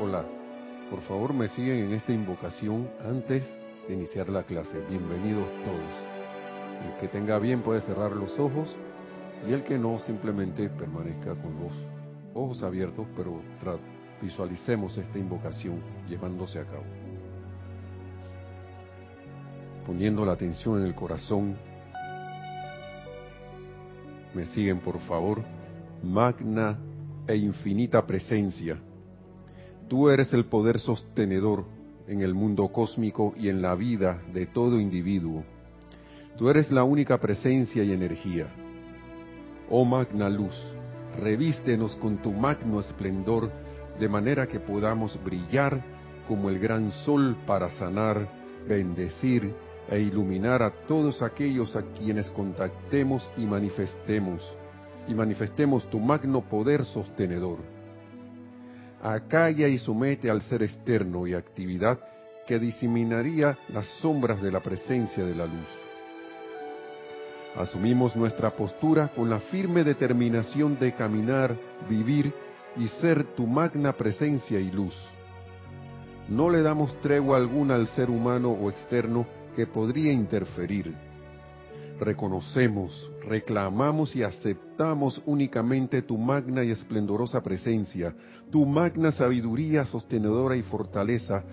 Hola, por favor me siguen en esta invocación antes de iniciar la clase. Bienvenidos todos. El que tenga bien puede cerrar los ojos y el que no simplemente permanezca con los ojos abiertos, pero visualicemos esta invocación llevándose a cabo. Poniendo la atención en el corazón. Me siguen por favor. Magna e infinita presencia Tú eres el poder sostenedor en el mundo cósmico y en la vida de todo individuo. Tú eres la única presencia y energía. Oh magna luz, revístenos con tu magno esplendor de manera que podamos brillar como el gran sol para sanar, bendecir e iluminar a todos aquellos a quienes contactemos y manifestemos, y manifestemos tu magno poder sostenedor acalla y somete al ser externo y actividad que diseminaría las sombras de la presencia de la luz. Asumimos nuestra postura con la firme determinación de caminar, vivir y ser tu magna presencia y luz. No le damos tregua alguna al ser humano o externo que podría interferir reconocemos, reclamamos y aceptamos únicamente tu magna y esplendorosa presencia, tu magna sabiduría sostenedora y fortaleza,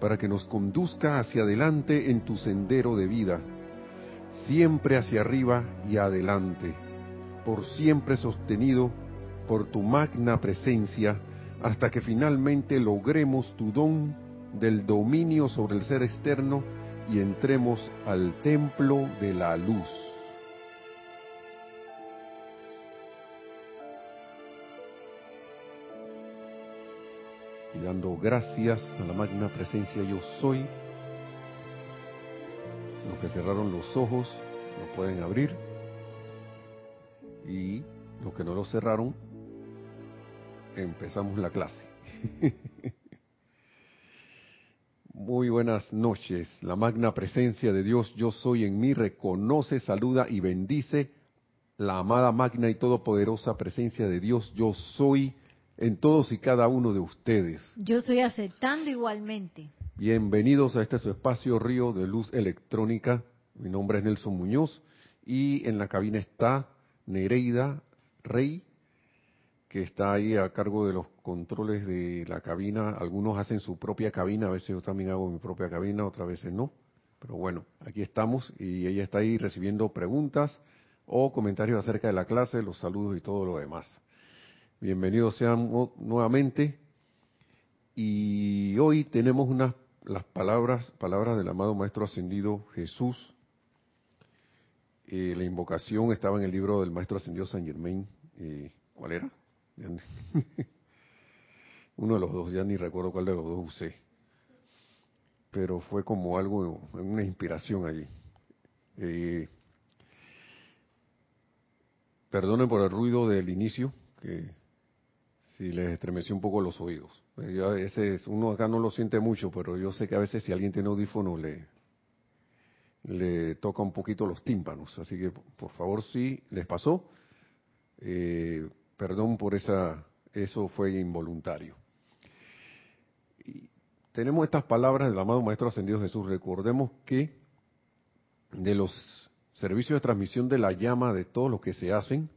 para que nos conduzca hacia adelante en tu sendero de vida, siempre hacia arriba y adelante, por siempre sostenido por tu magna presencia, hasta que finalmente logremos tu don del dominio sobre el ser externo y entremos al templo de la luz. Y dando gracias a la magna presencia yo soy, los que cerraron los ojos lo pueden abrir y los que no lo cerraron, empezamos la clase. Muy buenas noches. La magna presencia de Dios, yo soy en mí, reconoce, saluda y bendice la amada magna y todopoderosa presencia de Dios, yo soy en todos y cada uno de ustedes. Yo soy aceptando igualmente. Bienvenidos a este su espacio Río de Luz Electrónica. Mi nombre es Nelson Muñoz y en la cabina está Nereida Rey que está ahí a cargo de los controles de la cabina. Algunos hacen su propia cabina, a veces yo también hago mi propia cabina, otras veces no. Pero bueno, aquí estamos y ella está ahí recibiendo preguntas o comentarios acerca de la clase, los saludos y todo lo demás. Bienvenidos sean nuevamente. Y hoy tenemos unas las palabras, palabras del amado Maestro Ascendido Jesús. Eh, la invocación estaba en el libro del Maestro Ascendido San Germain. Eh, ¿Cuál era? Uno de los dos, ya ni recuerdo cuál de los dos usé. Pero fue como algo, una inspiración allí. Eh, perdonen por el ruido del inicio, que si les estremeció un poco los oídos. a veces, uno acá no lo siente mucho, pero yo sé que a veces si alguien tiene audífono le, le toca un poquito los tímpanos. Así que, por favor, si les pasó, eh, Perdón por esa, eso fue involuntario. tenemos estas palabras del amado Maestro Ascendido Jesús. Recordemos que de los servicios de transmisión de la llama, de todos los que se hacen,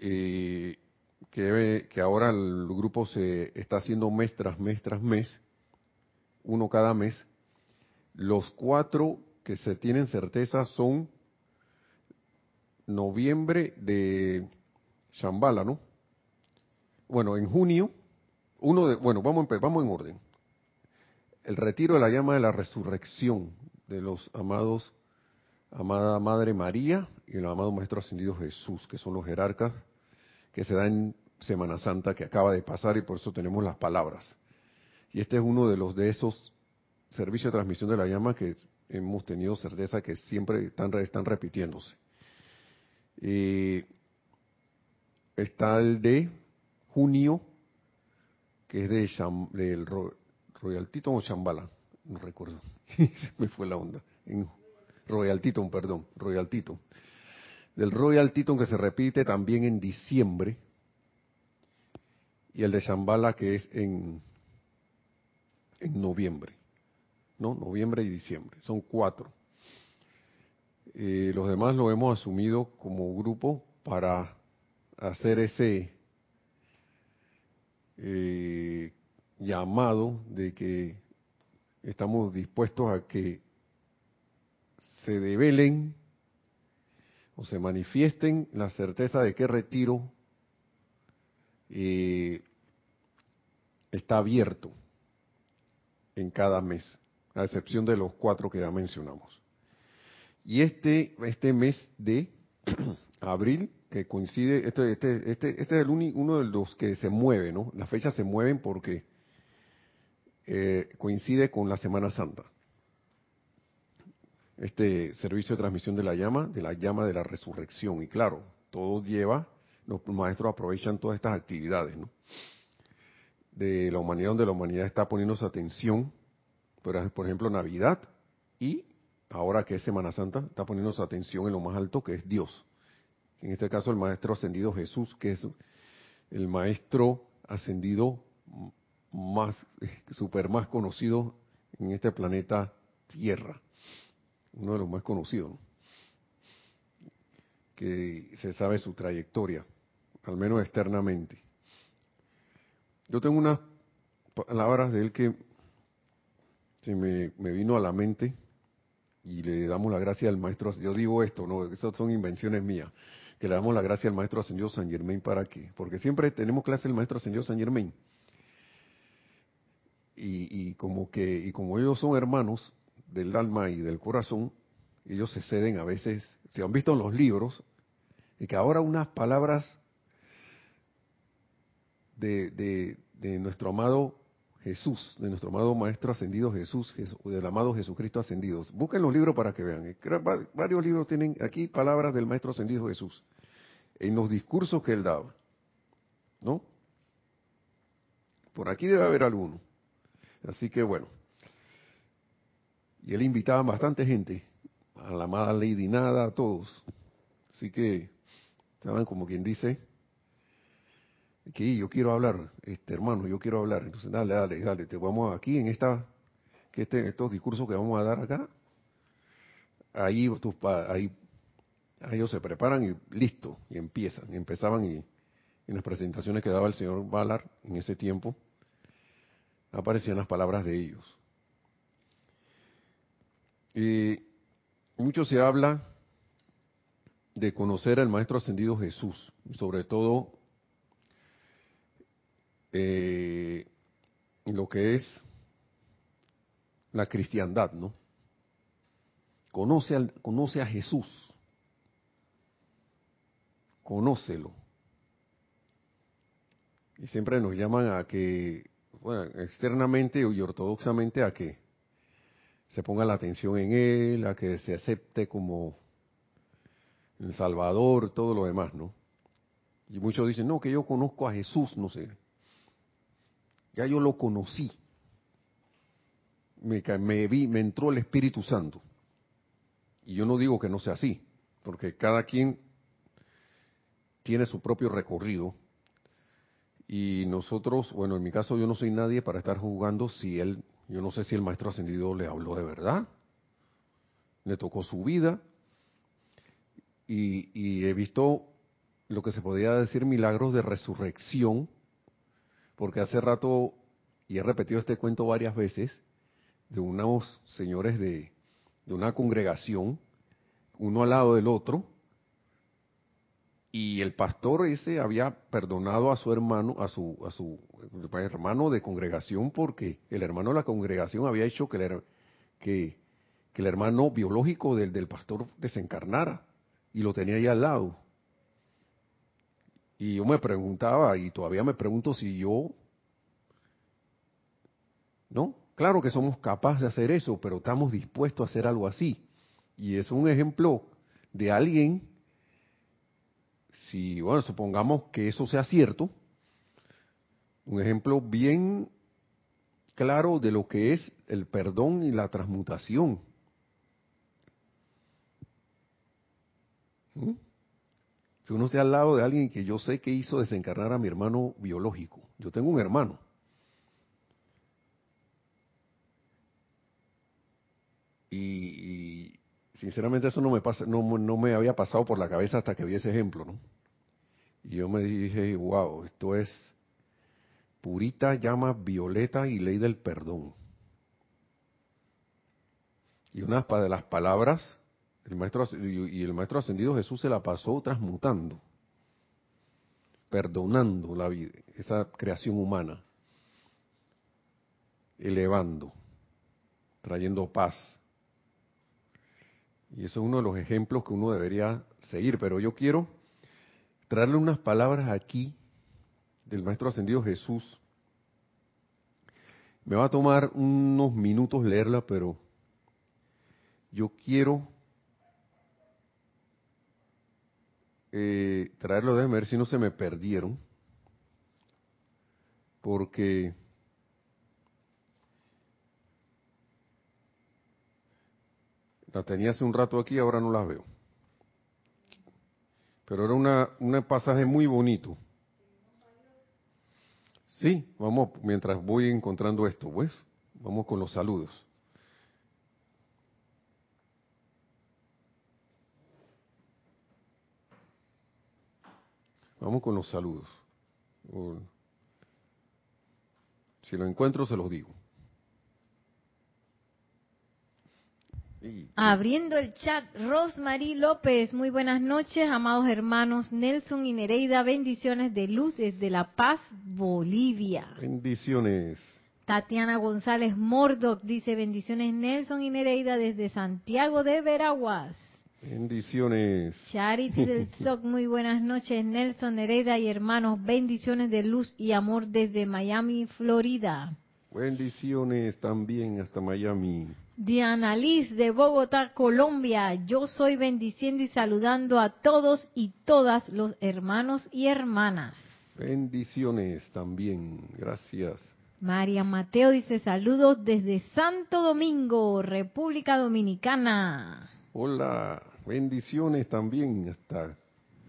eh, que, que, ahora el grupo se está haciendo mes tras mes tras mes, uno cada mes, los cuatro que se tienen certeza son noviembre de Shambhala, ¿no? Bueno, en junio, uno de, bueno, vamos, vamos en orden. El retiro de la llama de la resurrección de los amados, amada Madre María y el amado Maestro Ascendido Jesús, que son los jerarcas, que se da en Semana Santa que acaba de pasar y por eso tenemos las palabras. Y este es uno de los de esos servicios de transmisión de la llama que hemos tenido certeza que siempre están, están repitiéndose. Eh, Está el de junio, que es de del Royal o Chambala, no recuerdo, se me fue la onda. En Royal perdón, Royal Titon. Del Royal Titon que se repite también en diciembre. y el de Shambhala que es en, en noviembre. ¿No? Noviembre y diciembre. Son cuatro. Eh, los demás lo hemos asumido como grupo para hacer ese eh, llamado de que estamos dispuestos a que se develen o se manifiesten la certeza de que retiro eh, está abierto en cada mes, a excepción de los cuatro que ya mencionamos. Y este, este mes de abril, que coincide, este, este, este, este es el uno de los que se mueve, ¿no? Las fechas se mueven porque eh, coincide con la Semana Santa. Este servicio de transmisión de la llama, de la llama de la resurrección. Y claro, todo lleva, los maestros aprovechan todas estas actividades, ¿no? De la humanidad, donde la humanidad está poniendo su atención, por ejemplo, Navidad y ahora que es Semana Santa, está poniendo su atención en lo más alto que es Dios. En este caso el Maestro Ascendido Jesús, que es el Maestro Ascendido más, super más conocido en este planeta Tierra. Uno de los más conocidos, que se sabe su trayectoria, al menos externamente. Yo tengo unas palabras de él que se me, vino a la mente y le damos la gracia al maestro, yo digo esto, no, esas son invenciones mías, que le damos la gracia al maestro ascendido San Germain para qué, porque siempre tenemos clase del maestro ascendido San Germain. Y, y, como que y como ellos son hermanos del alma y del corazón, ellos se ceden a veces, se han visto en los libros, y que ahora unas palabras de, de, nuestro amado Jesús, de nuestro amado Maestro Ascendido Jesús, del amado Jesucristo Ascendido. Busquen los libros para que vean. Varios libros tienen aquí palabras del Maestro Ascendido Jesús, en los discursos que él daba. ¿No? Por aquí debe haber alguno. Así que bueno. Y él invitaba a bastante gente, a la amada Lady Nada, a todos. Así que estaban como quien dice, que yo quiero hablar, este hermano, yo quiero hablar. Entonces, dale, dale, dale, te vamos aquí en esta, que este, estos discursos que vamos a dar acá, ahí, tus, ahí, ellos se preparan y listo, y empiezan, y empezaban y en las presentaciones que daba el señor Ballard en ese tiempo, aparecían las palabras de ellos. Y mucho se habla de conocer al Maestro Ascendido Jesús, sobre todo eh, lo que es la cristiandad, ¿no? Conoce, conoce a Jesús, conócelo. Y siempre nos llaman a que, bueno, externamente y ortodoxamente a que se ponga la atención en Él, a que se acepte como el Salvador, todo lo demás, ¿no? Y muchos dicen, no, que yo conozco a Jesús, no sé. Ya yo lo conocí. Me, me, vi, me entró el Espíritu Santo. Y yo no digo que no sea así, porque cada quien tiene su propio recorrido. Y nosotros, bueno, en mi caso yo no soy nadie para estar jugando si él, yo no sé si el maestro ascendido le habló de verdad, le tocó su vida. Y, he visto lo que se podría decir milagros de resurrección porque hace rato, y he repetido este cuento varias veces, de unos señores de, una congregación, uno al lado del otro, y el pastor ese había perdonado a su hermano, a su, a su hermano de congregación, porque el hermano de la congregación había hecho que el, que el hermano biológico del, del pastor desencarnara, y lo tenía ahí al lado. Y yo me preguntaba, y todavía me pregunto si yo, ¿no? Claro que somos capaces de hacer eso, pero estamos dispuestos a hacer algo así. Y es un ejemplo de alguien, si, bueno, supongamos que eso sea cierto, un ejemplo bien claro de lo que es el perdón y la transmutación. ¿Mm? que uno esté al lado de alguien que yo sé que hizo desencarnar a mi hermano biológico. Yo tengo un hermano. Y, sinceramente eso no me pasa, no me había pasado por la cabeza hasta que vi ese ejemplo, ¿no? Y yo me dije, wow, esto es purita llama violeta y ley del perdón. Y una de las palabras, el maestro y el maestro ascendido Jesús se la pasó transmutando, perdonando la vida, esa creación humana, elevando, trayendo paz. Y eso es uno de los ejemplos que uno debería seguir, pero yo quiero traerle unas palabras aquí del Maestro Ascendido Jesús. Me va a tomar unos minutos leerla, pero yo quiero eh, traerlo, de ver si no se me perdieron, porque la tenía hace un rato aquí, ahora no las veo. Pero era una, un pasaje muy bonito. Sí, vamos, mientras voy encontrando esto, pues, vamos con los saludos. Vamos con los saludos. Si lo encuentro, se los digo. Abriendo el chat, Rosmarie López, muy buenas noches, amados hermanos Nelson y Nereida, bendiciones de luz desde La Paz, Bolivia. Bendiciones. Tatiana González Mordoc dice bendiciones Nelson y Nereida desde Santiago de Veraguas. Bendiciones. Charity del SOC, muy buenas noches Nelson, Nereida y hermanos, bendiciones de luz y amor desde Miami, Florida. Bendiciones también hasta Miami. Diana Liz de Bogotá, Colombia. Yo soy bendiciendo y saludando a todos y todas los hermanos y hermanas. Bendiciones también. Gracias. María Mateo dice saludos desde Santo Domingo, República Dominicana. Hola, bendiciones también hasta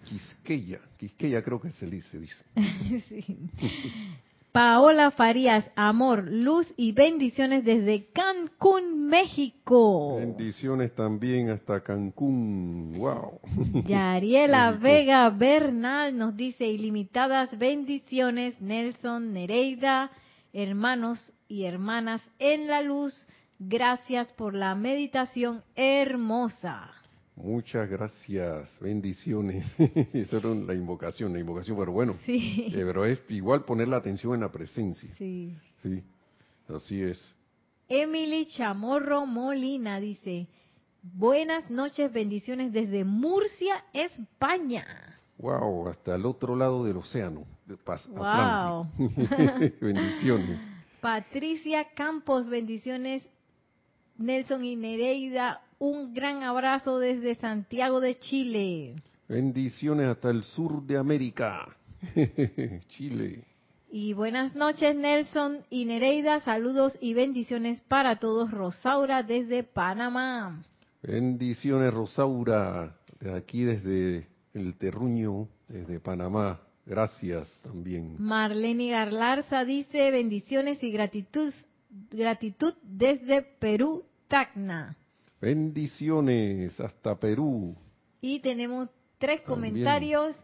Quisqueya. Quisqueya creo que se dice, dice. sí. Paola Farías, amor, luz y bendiciones desde Cancún, México. Bendiciones también hasta Cancún, wow. Yariela Vega Bernal nos dice ilimitadas bendiciones, Nelson, Nereida, hermanos y hermanas en la luz, gracias por la meditación hermosa. Muchas gracias, bendiciones. Esa era la invocación, la invocación, pero bueno, sí. Eh, pero es igual poner la atención en la presencia. Sí. Sí, así es. Emily Chamorro Molina dice, buenas noches, bendiciones desde Murcia, España. Wow, hasta el otro lado del océano, de wow. bendiciones. Patricia Campos, bendiciones. Nelson y Nereida, un gran abrazo desde Santiago de Chile. Bendiciones hasta el sur de América, Chile. Y buenas noches Nelson y Nereida, saludos y bendiciones para todos. Rosaura desde Panamá. Bendiciones Rosaura, de aquí desde el terruño, desde Panamá. Gracias también. Marlene Garlarza dice bendiciones y gratitud, gratitud desde Perú, Tacna. Bendiciones hasta Perú. Y tenemos tres comentarios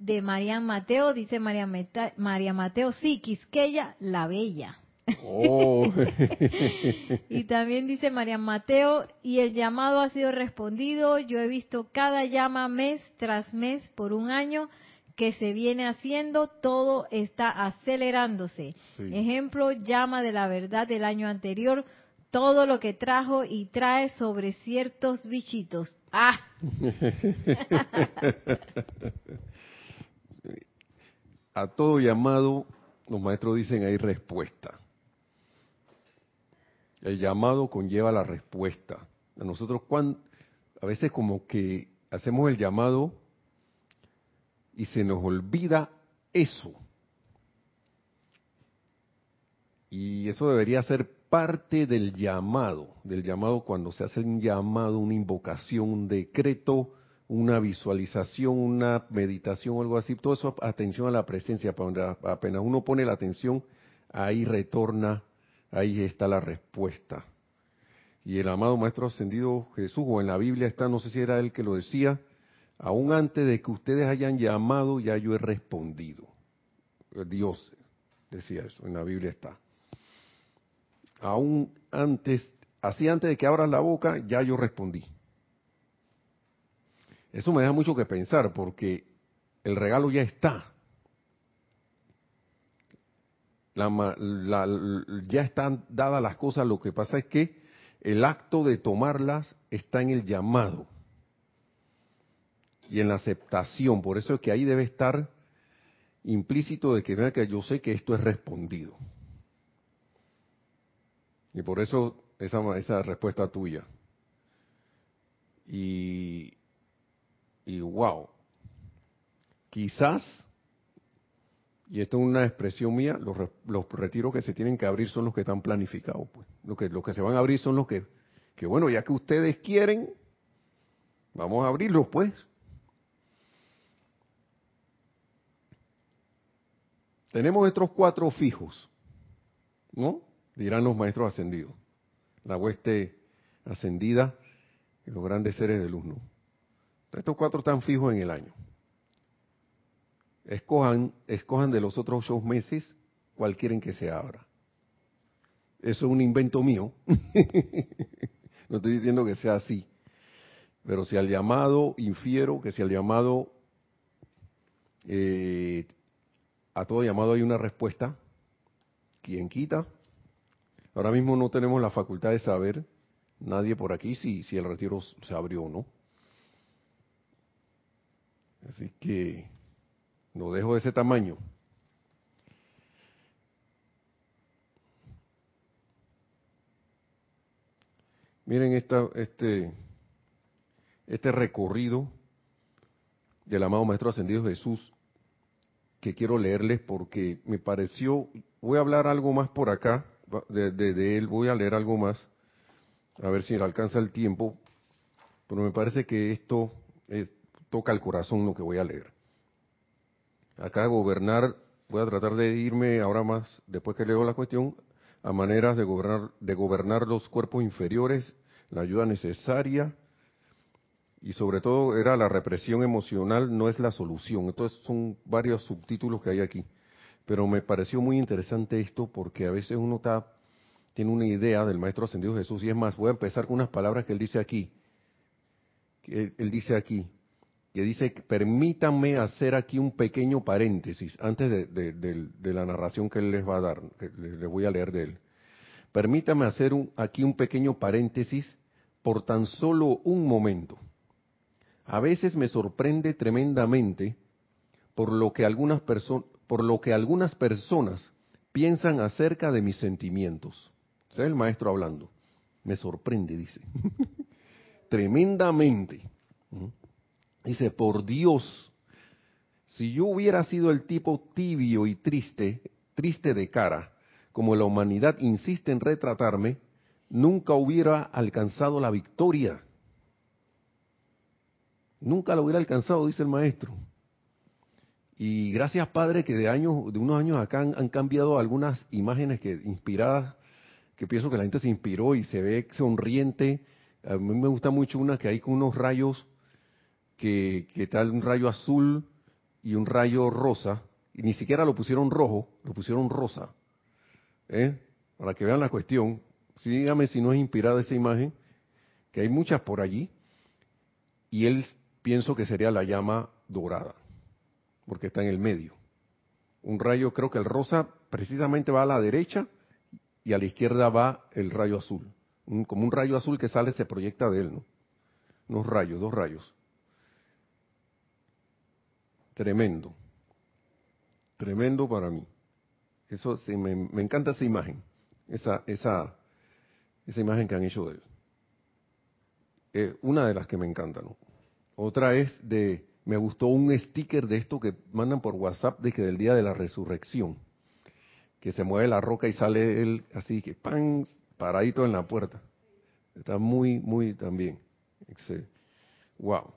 de María Mateo. Dice María, María Mateo, sí, Quisqueya, la Bella. Oh. y también dice María Mateo, y el llamado ha sido respondido. Yo he visto cada llama mes tras mes por un año que se viene haciendo, todo está acelerándose. Ejemplo, llama de la verdad del año anterior todo lo que trajo y trae sobre ciertos bichitos. ¡Ah! A todo llamado, los maestros dicen hay respuesta. El llamado conlleva la respuesta. A nosotros, a veces como que hacemos el llamado y se nos olvida eso. Y eso debería ser parte del llamado, del llamado cuando se hace un llamado, una invocación, un decreto, una visualización, una meditación algo así, todo eso atención a la presencia, apenas uno pone la atención, ahí retorna, ahí está la respuesta. Y el amado Maestro Ascendido Jesús, o en la Biblia está, no sé si era él que lo decía, aún antes de que ustedes hayan llamado, ya yo he respondido. Dios decía eso, en la Biblia está. Aún antes, así antes de que abras la boca, ya yo respondí. Eso me da mucho que pensar porque el regalo ya está. ya están dadas las cosas, lo que pasa es que el acto de tomarlas está en el llamado y en la aceptación. Por eso es que ahí debe estar implícito de que, que yo sé que esto es respondido. Y por eso esa, esa respuesta tuya. Y, y wow, quizás, y esto es una expresión mía, los, los, retiros que se tienen que abrir son los que están planificados. Pues. Los, que, los que se van a abrir son los que, que, bueno, ya que ustedes quieren, vamos a abrirlos pues. Tenemos estos cuatro fijos, ¿no? Dirán los maestros ascendidos. La hueste ascendida y los grandes seres de luz. Estos cuatro están fijos en el año. Escojan, escojan de los otros ocho meses cuál quieren que se abra. Eso es un invento mío. no estoy diciendo que sea así. Pero si al llamado infiero que si al llamado, eh, a todo llamado hay una respuesta, ¿quién quita? Ahora mismo no tenemos la facultad de saber, nadie por aquí, si, si el retiro se abrió o no. Así que lo dejo de ese tamaño. Miren esta, este, este recorrido del amado Maestro Ascendido Jesús que quiero leerles porque me pareció, voy a hablar algo más por acá, de, de él voy a leer algo más, a ver si alcanza el tiempo, pero me parece que esto es, toca el corazón lo que voy a leer. Acá gobernar, voy a tratar de irme ahora más, después que leo la cuestión, a maneras de gobernar, de gobernar los cuerpos inferiores, la ayuda necesaria, y sobre todo era la represión emocional no es la solución. Entonces son varios subtítulos que hay aquí. Pero me pareció muy interesante esto porque a veces uno está, tiene una idea del Maestro Ascendido Jesús y es más, voy a empezar con unas palabras que él dice aquí. Que él dice aquí, que dice, permítanme hacer aquí un pequeño paréntesis antes de, la narración que él les va a dar, que les voy a leer de él. Permítanme hacer aquí un pequeño paréntesis por tan solo un momento. A veces me sorprende tremendamente por lo que algunas, por lo que algunas personas piensan acerca de mis sentimientos. es el maestro hablando. Me sorprende, dice. tremendamente. Dice, por Dios, si yo hubiera sido el tipo tibio y triste, triste de cara, como la humanidad insiste en retratarme, nunca hubiera alcanzado la victoria. Nunca lo hubiera alcanzado, dice el maestro. Y gracias, Padre, que de años, de unos años acá han, cambiado algunas imágenes que inspiradas, que pienso que la gente se inspiró y se ve sonriente. A mí me gusta mucho una que hay con unos rayos que, tal un rayo azul y un rayo rosa, y ni siquiera lo pusieron rojo, lo pusieron rosa. ¿eh? Para que vean la cuestión, sí, dígame si no es inspirada esa imagen, que hay muchas por allí, y él pienso que sería la llama dorada, porque está en el medio. Un rayo, creo que el rosa precisamente va a la derecha y a la izquierda va el rayo azul. como un rayo azul que sale se proyecta de él, ¿no? Unos rayos, dos rayos. Tremendo. Tremendo para mí. Eso sí, me, encanta esa imagen. Esa, esa, esa imagen que han hecho de él. Eh, una de las que me encanta, ¿no? Otra es de, me gustó un sticker de esto que mandan por WhatsApp de que del día de la resurrección, que se mueve la roca y sale él así que pan paradito en la puerta. Está muy, muy también. Wow.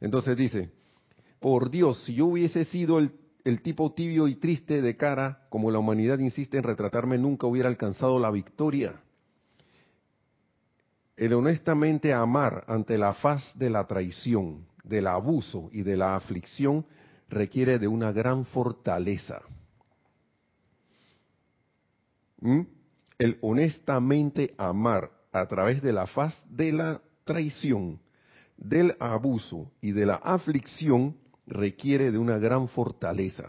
Entonces dice, por Dios, si yo hubiese sido el, el, tipo tibio y triste de cara, como la humanidad insiste en retratarme, nunca hubiera alcanzado la victoria. El honestamente amar ante la faz de la traición, del abuso y de la aflicción requiere de una gran fortaleza. ¿Mm? El honestamente amar a través de la faz de la traición, del abuso y de la aflicción requiere de una gran fortaleza.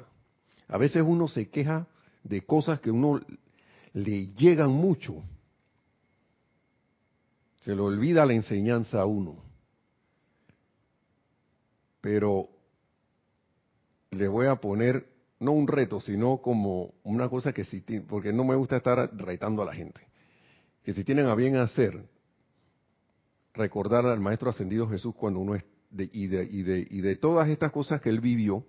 A veces uno se queja de cosas que uno le llegan mucho. Se le olvida la enseñanza a uno. Pero le voy a poner no un reto, sino como una cosa que si, porque no me gusta estar retando a la gente, que si tienen a bien hacer, recordar al Maestro Ascendido Jesús cuando uno es, de, y, de, y, de, y de todas estas cosas que él vivió,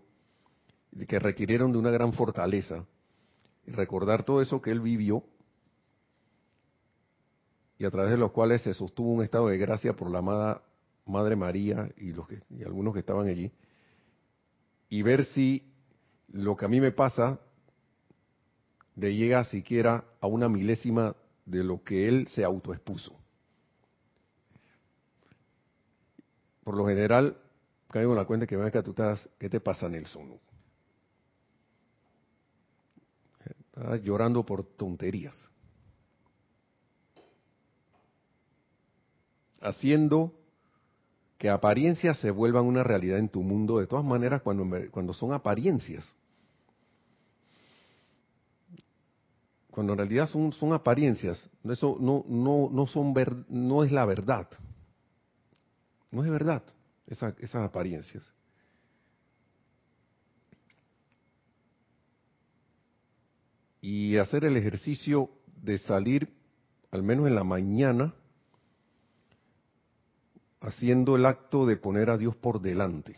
que requirieron de una gran fortaleza, y recordar todo eso que él vivió, y a través de los cuales se sostuvo un estado de gracia por la amada Madre María y, los que, y algunos que estaban allí, y ver si lo que a mí me pasa le llega siquiera a una milésima de lo que él se autoexpuso. Por lo general, caigo en la cuenta que que tú estás, ¿qué te pasa Nelson? Estás llorando por tonterías. Haciendo que apariencias se vuelvan una realidad en tu mundo, de todas maneras, cuando, cuando son apariencias. cuando en realidad son, son apariencias, eso no, no, no, son ver, no es la verdad. No es verdad esa, esas apariencias. Y hacer el ejercicio de salir, al menos en la mañana, haciendo el acto de poner a Dios por delante.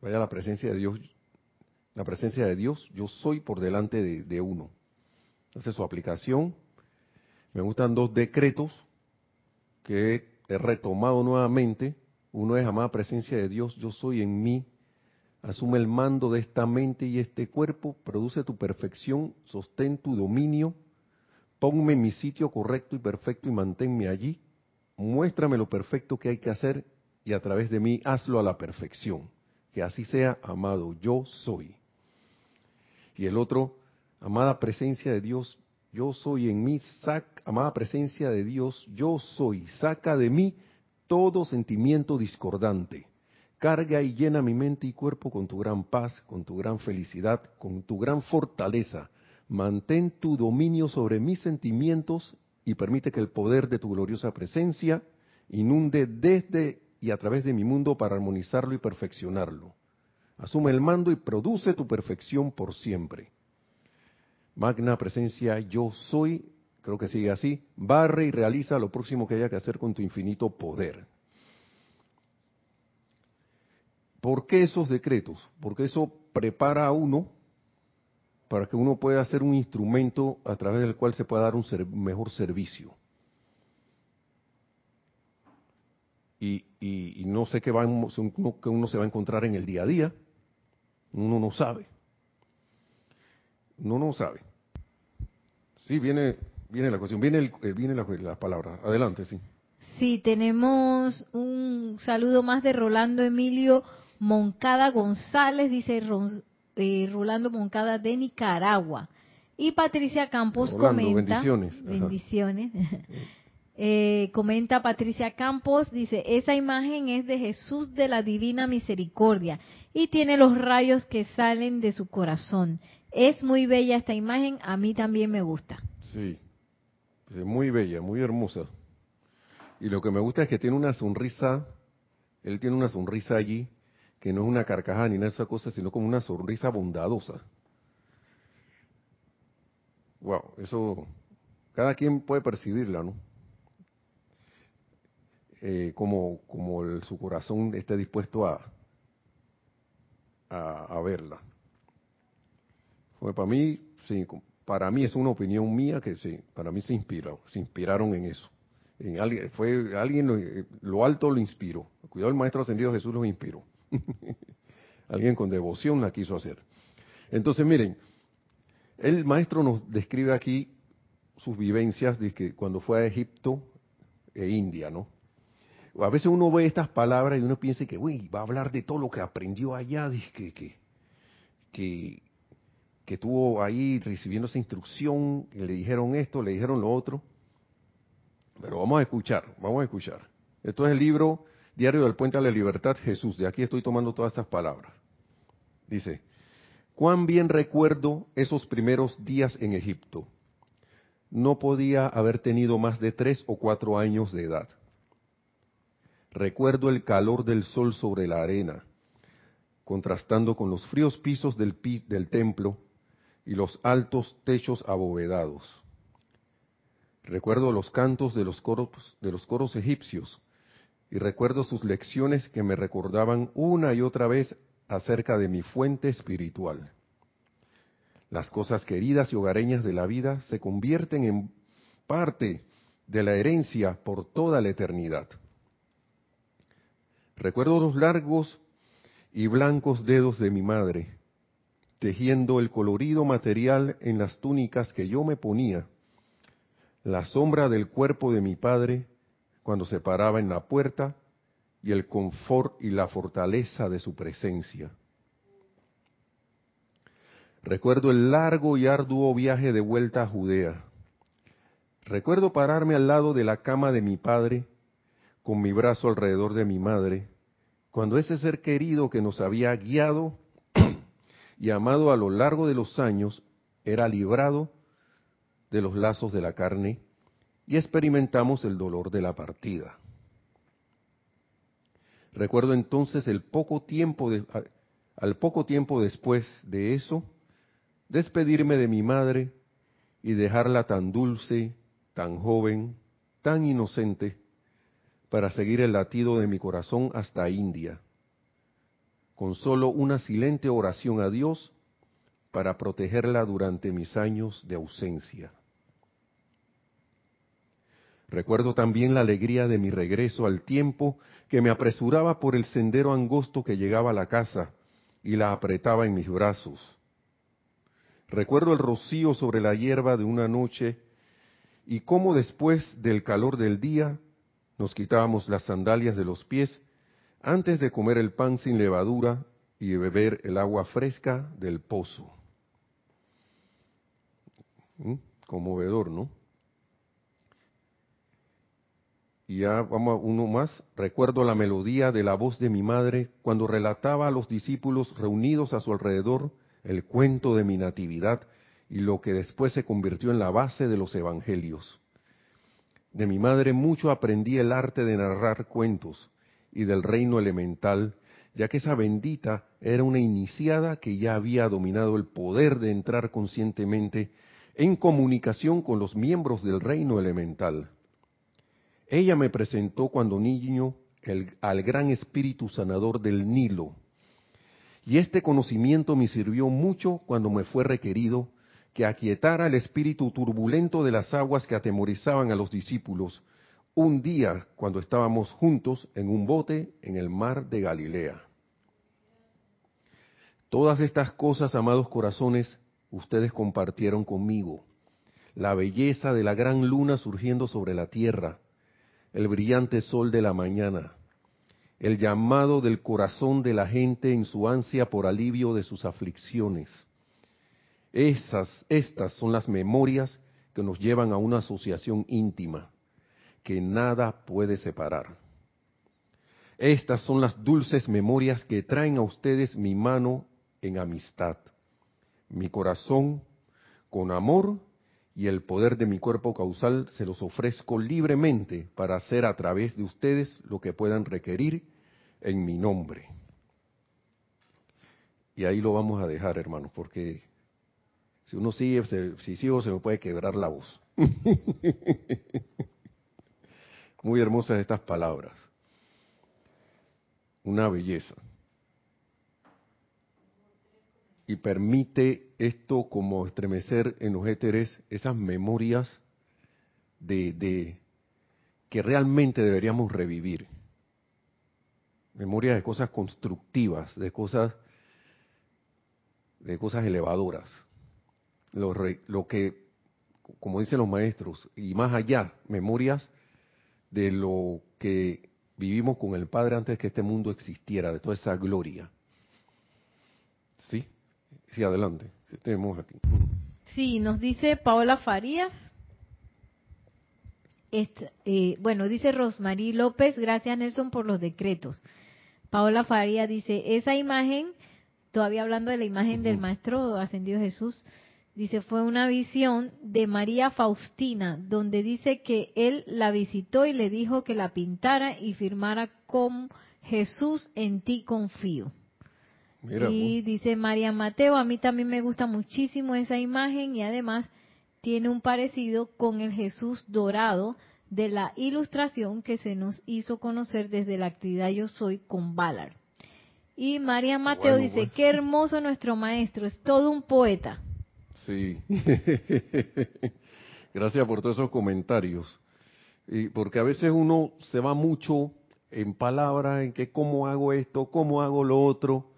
Vaya la presencia de Dios la presencia de Dios, yo soy por delante de, uno. Es su aplicación. Me gustan dos decretos que he retomado nuevamente. Uno es amada presencia de Dios, yo soy en mí. Asume el mando de esta mente y este cuerpo, produce tu perfección, sostén tu dominio, ponme en mi sitio correcto y perfecto y manténme allí. Muéstrame lo perfecto que hay que hacer y a través de mí hazlo a la perfección. Que así sea, amado, yo soy. Y el otro, amada presencia de Dios, yo soy en mí, amada presencia de Dios, yo soy, saca de mí todo sentimiento discordante. Carga y llena mi mente y cuerpo con tu gran paz, con tu gran felicidad, con tu gran fortaleza. Mantén tu dominio sobre mis sentimientos y permite que el poder de tu gloriosa presencia inunde desde y a través de mi mundo para armonizarlo y perfeccionarlo. Asume el mando y produce tu perfección por siempre. Magna presencia, yo soy, creo que sigue así, barre y realiza lo próximo que haya que hacer con tu infinito poder. ¿Por qué esos decretos? Porque eso prepara a uno para que uno pueda hacer un instrumento a través del cual se pueda dar un mejor servicio. Y, no sé qué, va, que uno se va a encontrar en el día a día, uno no sabe. Uno no sabe. Sí, viene, viene la cuestión, viene, el, eh, viene la, palabra. Adelante, sí. Sí, tenemos un saludo más de Rolando Emilio Moncada González, dice eh, Rolando Moncada de Nicaragua. Y Patricia Campos comenta. Bendiciones. Bendiciones. Eh, comenta Patricia Campos, dice, esa imagen es de Jesús de la Divina Misericordia y tiene los rayos que salen de su corazón. Es muy bella esta imagen, a mí también me gusta. Sí, es muy bella, muy hermosa. Y lo que me gusta es que tiene una sonrisa, él tiene una sonrisa allí, que no es una carcajada ni nada de esa cosa, sino como una sonrisa bondadosa. Wow, eso, cada quien puede percibirla, ¿no? Eh, como, como su corazón esté dispuesto a, a, verla. Fue para mí, sí, para mí es una opinión mía que sí, para mí se inspiró, se inspiraron en eso. En alguien, fue alguien lo, lo, alto lo inspiró. Cuidado, el maestro ascendido Jesús los inspiró. alguien con devoción la quiso hacer. Entonces, miren, el maestro nos describe aquí sus vivencias de que cuando fue a Egipto e India, ¿no? A veces uno ve estas palabras y uno piensa que, uy, va a hablar de todo lo que aprendió allá, que, que, que, que estuvo ahí recibiendo esa instrucción, le dijeron esto, le dijeron lo otro. Pero vamos a escuchar, vamos a escuchar. Esto es el libro Diario del Puente a la Libertad, Jesús. De aquí estoy tomando todas estas palabras. Dice, cuán bien recuerdo esos primeros días en Egipto. No podía haber tenido más de tres o cuatro años de edad. Recuerdo el calor del sol sobre la arena, contrastando con los fríos pisos del, del templo y los altos techos abovedados. Recuerdo los cantos de los coros, de los coros egipcios y recuerdo sus lecciones que me recordaban una y otra vez acerca de mi fuente espiritual. Las cosas queridas y hogareñas de la vida se convierten en parte de la herencia por toda la eternidad. Recuerdo los largos y blancos dedos de mi madre, tejiendo el colorido material en las túnicas que yo me ponía, la sombra del cuerpo de mi padre cuando se paraba en la puerta y el confort y la fortaleza de su presencia. Recuerdo el largo y arduo viaje de vuelta a Judea. Recuerdo pararme al lado de la cama de mi padre, con mi brazo alrededor de mi madre, cuando ese ser querido que nos había guiado y amado a lo largo de los años era librado de los lazos de la carne y experimentamos el dolor de la partida. Recuerdo entonces el poco tiempo de, al poco tiempo después de eso, despedirme de mi madre y dejarla tan dulce, tan joven, tan inocente, para seguir el latido de mi corazón hasta India, con solo una silente oración a Dios para protegerla durante mis años de ausencia. Recuerdo también la alegría de mi regreso al tiempo que me apresuraba por el sendero angosto que llegaba a la casa y la apretaba en mis brazos. Recuerdo el rocío sobre la hierba de una noche y cómo después del calor del día nos quitábamos las sandalias de los pies antes de comer el pan sin levadura y beber el agua fresca del pozo. ¿Mm? Conmovedor, ¿no? Y ya vamos a uno más. Recuerdo la melodía de la voz de mi madre cuando relataba a los discípulos reunidos a su alrededor el cuento de mi natividad y lo que después se convirtió en la base de los evangelios. De mi madre mucho aprendí el arte de narrar cuentos y del reino elemental, ya que esa bendita era una iniciada que ya había dominado el poder de entrar conscientemente en comunicación con los miembros del reino elemental. Ella me presentó cuando niño al gran espíritu sanador del Nilo, y este conocimiento me sirvió mucho cuando me fue requerido que aquietara el espíritu turbulento de las aguas que atemorizaban a los discípulos un día cuando estábamos juntos en un bote en el mar de Galilea. Todas estas cosas, amados corazones, ustedes compartieron conmigo. La belleza de la gran luna surgiendo sobre la tierra, el brillante sol de la mañana, el llamado del corazón de la gente en su ansia por alivio de sus aflicciones. Esas, estas son las memorias que nos llevan a una asociación íntima, que nada puede separar. Estas son las dulces memorias que traen a ustedes mi mano en amistad, mi corazón con amor y el poder de mi cuerpo causal se los ofrezco libremente para hacer a través de ustedes lo que puedan requerir en mi nombre. Y ahí lo vamos a dejar, hermanos, porque si uno sigue, si sigo, se me puede quebrar la voz. Muy hermosas estas palabras. Una belleza y permite esto como estremecer en los éteres esas memorias de, que realmente deberíamos revivir. Memoria de cosas constructivas, de cosas de cosas elevadoras. Lo, lo que, como dicen los maestros, y más allá, memorias de lo que vivimos con el Padre antes que este mundo existiera, de toda esa gloria. ¿Sí? Sí, adelante. Tenemos aquí. Sí, nos dice Paola Farías. Eh, bueno, dice Rosmarie López, gracias Nelson por los decretos. Paola Farías dice, esa imagen, todavía hablando de la imagen del Maestro Ascendido Jesús, dice, fue una visión de María Faustina, donde dice que él la visitó y le dijo que la pintara y firmara con Jesús en ti confío y dice María Mateo, a mí también me gusta muchísimo esa imagen y además tiene un parecido con el Jesús dorado de la ilustración que se nos hizo conocer desde la actividad Yo Soy con Ballard. Y María Mateo dice, pues. qué hermoso nuestro maestro, es todo un poeta. Sí, gracias por todos esos comentarios. Y porque a veces uno se va mucho en palabras, en que cómo hago esto, cómo hago lo otro,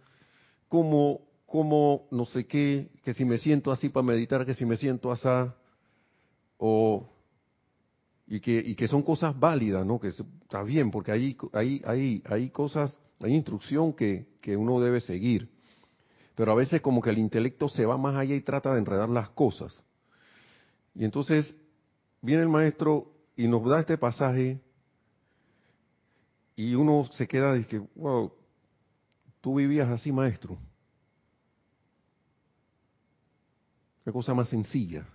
como, como no sé qué, que si me siento así para meditar, que si me siento así, o y que, y que son cosas válidas, ¿no? Que está bien, porque hay, hay, hay, hay cosas, hay instrucción que, que uno debe seguir. Pero a veces como que el intelecto se va más allá y trata de enredar las cosas. Y entonces viene el maestro y nos da este pasaje y uno se queda que, wow, tú vivías así, maestro. Qué cosa más sencilla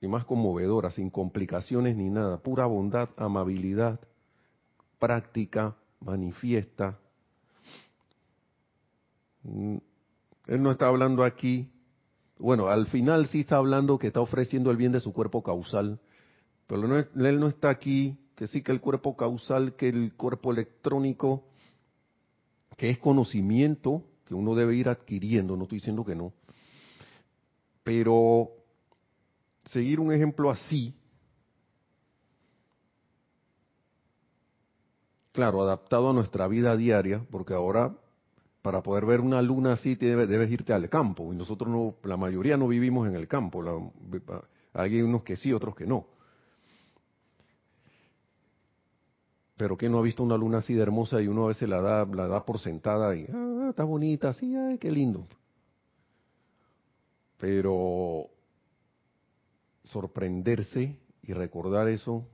y más conmovedora, sin complicaciones ni nada, pura bondad, amabilidad, práctica, manifiesta. Mm, él no está hablando aquí, bueno, al final sí está hablando que está ofreciendo el bien de su cuerpo causal, pero él no está aquí que sí que el cuerpo causal, que el cuerpo electrónico, que es conocimiento que uno debe ir adquiriendo, no estoy diciendo que no, pero seguir un ejemplo así, claro, adaptado a nuestra vida diaria, porque ahora para poder ver una luna así debes, irte al campo, y nosotros no, la mayoría no vivimos en el campo, hay unos que sí, otros que no. Pero que no ha visto una luna así de hermosa y uno a veces la da, la da por sentada y, ah, está bonita, así, ay, qué lindo. Pero sorprenderse y recordar eso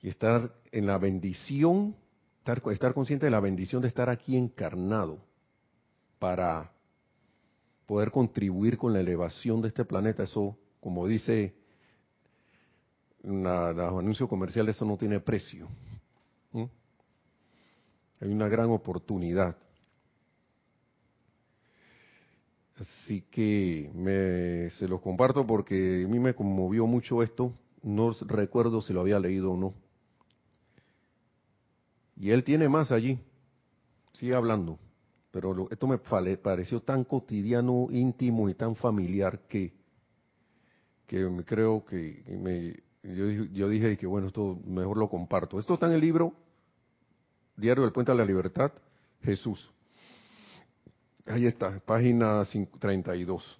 y estar en la bendición, estar, estar consciente de la bendición de estar aquí encarnado para poder contribuir con la elevación de este planeta, eso, como dice los anuncios comerciales eso no tiene precio. Hay una gran oportunidad. Así que me, se los comparto porque a mí me conmovió mucho esto. No recuerdo si lo había leído o no. Y él tiene más allí. Sigue hablando. Pero esto me pareció tan cotidiano, íntimo y tan familiar que, que creo que me, yo, dije que bueno, esto mejor lo comparto. Esto está en el libro Diario del Puente a la Libertad, Jesús. Ahí está, página 32.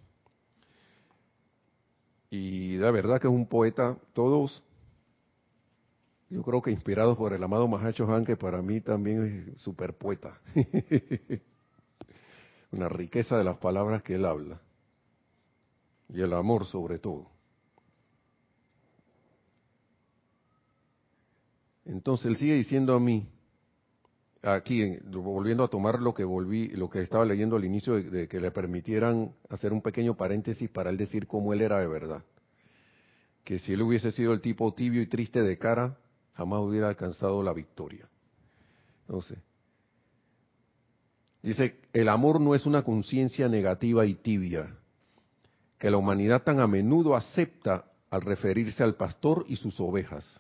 Y de verdad que es un poeta, todos, yo creo que inspirados por el amado Mahacho Han, que para mí también es super poeta. Una riqueza de las palabras que él habla. Y el amor sobre todo. Entonces él sigue diciendo a mí, aquí volviendo a tomar lo que volví, lo que estaba leyendo al inicio de, que le permitieran hacer un pequeño paréntesis para él decir cómo él era de verdad. Que si él hubiese sido el tipo tibio y triste de cara, jamás hubiera alcanzado la victoria. Entonces, dice, el amor no es una conciencia negativa y tibia, que la humanidad tan a menudo acepta al referirse al pastor y sus ovejas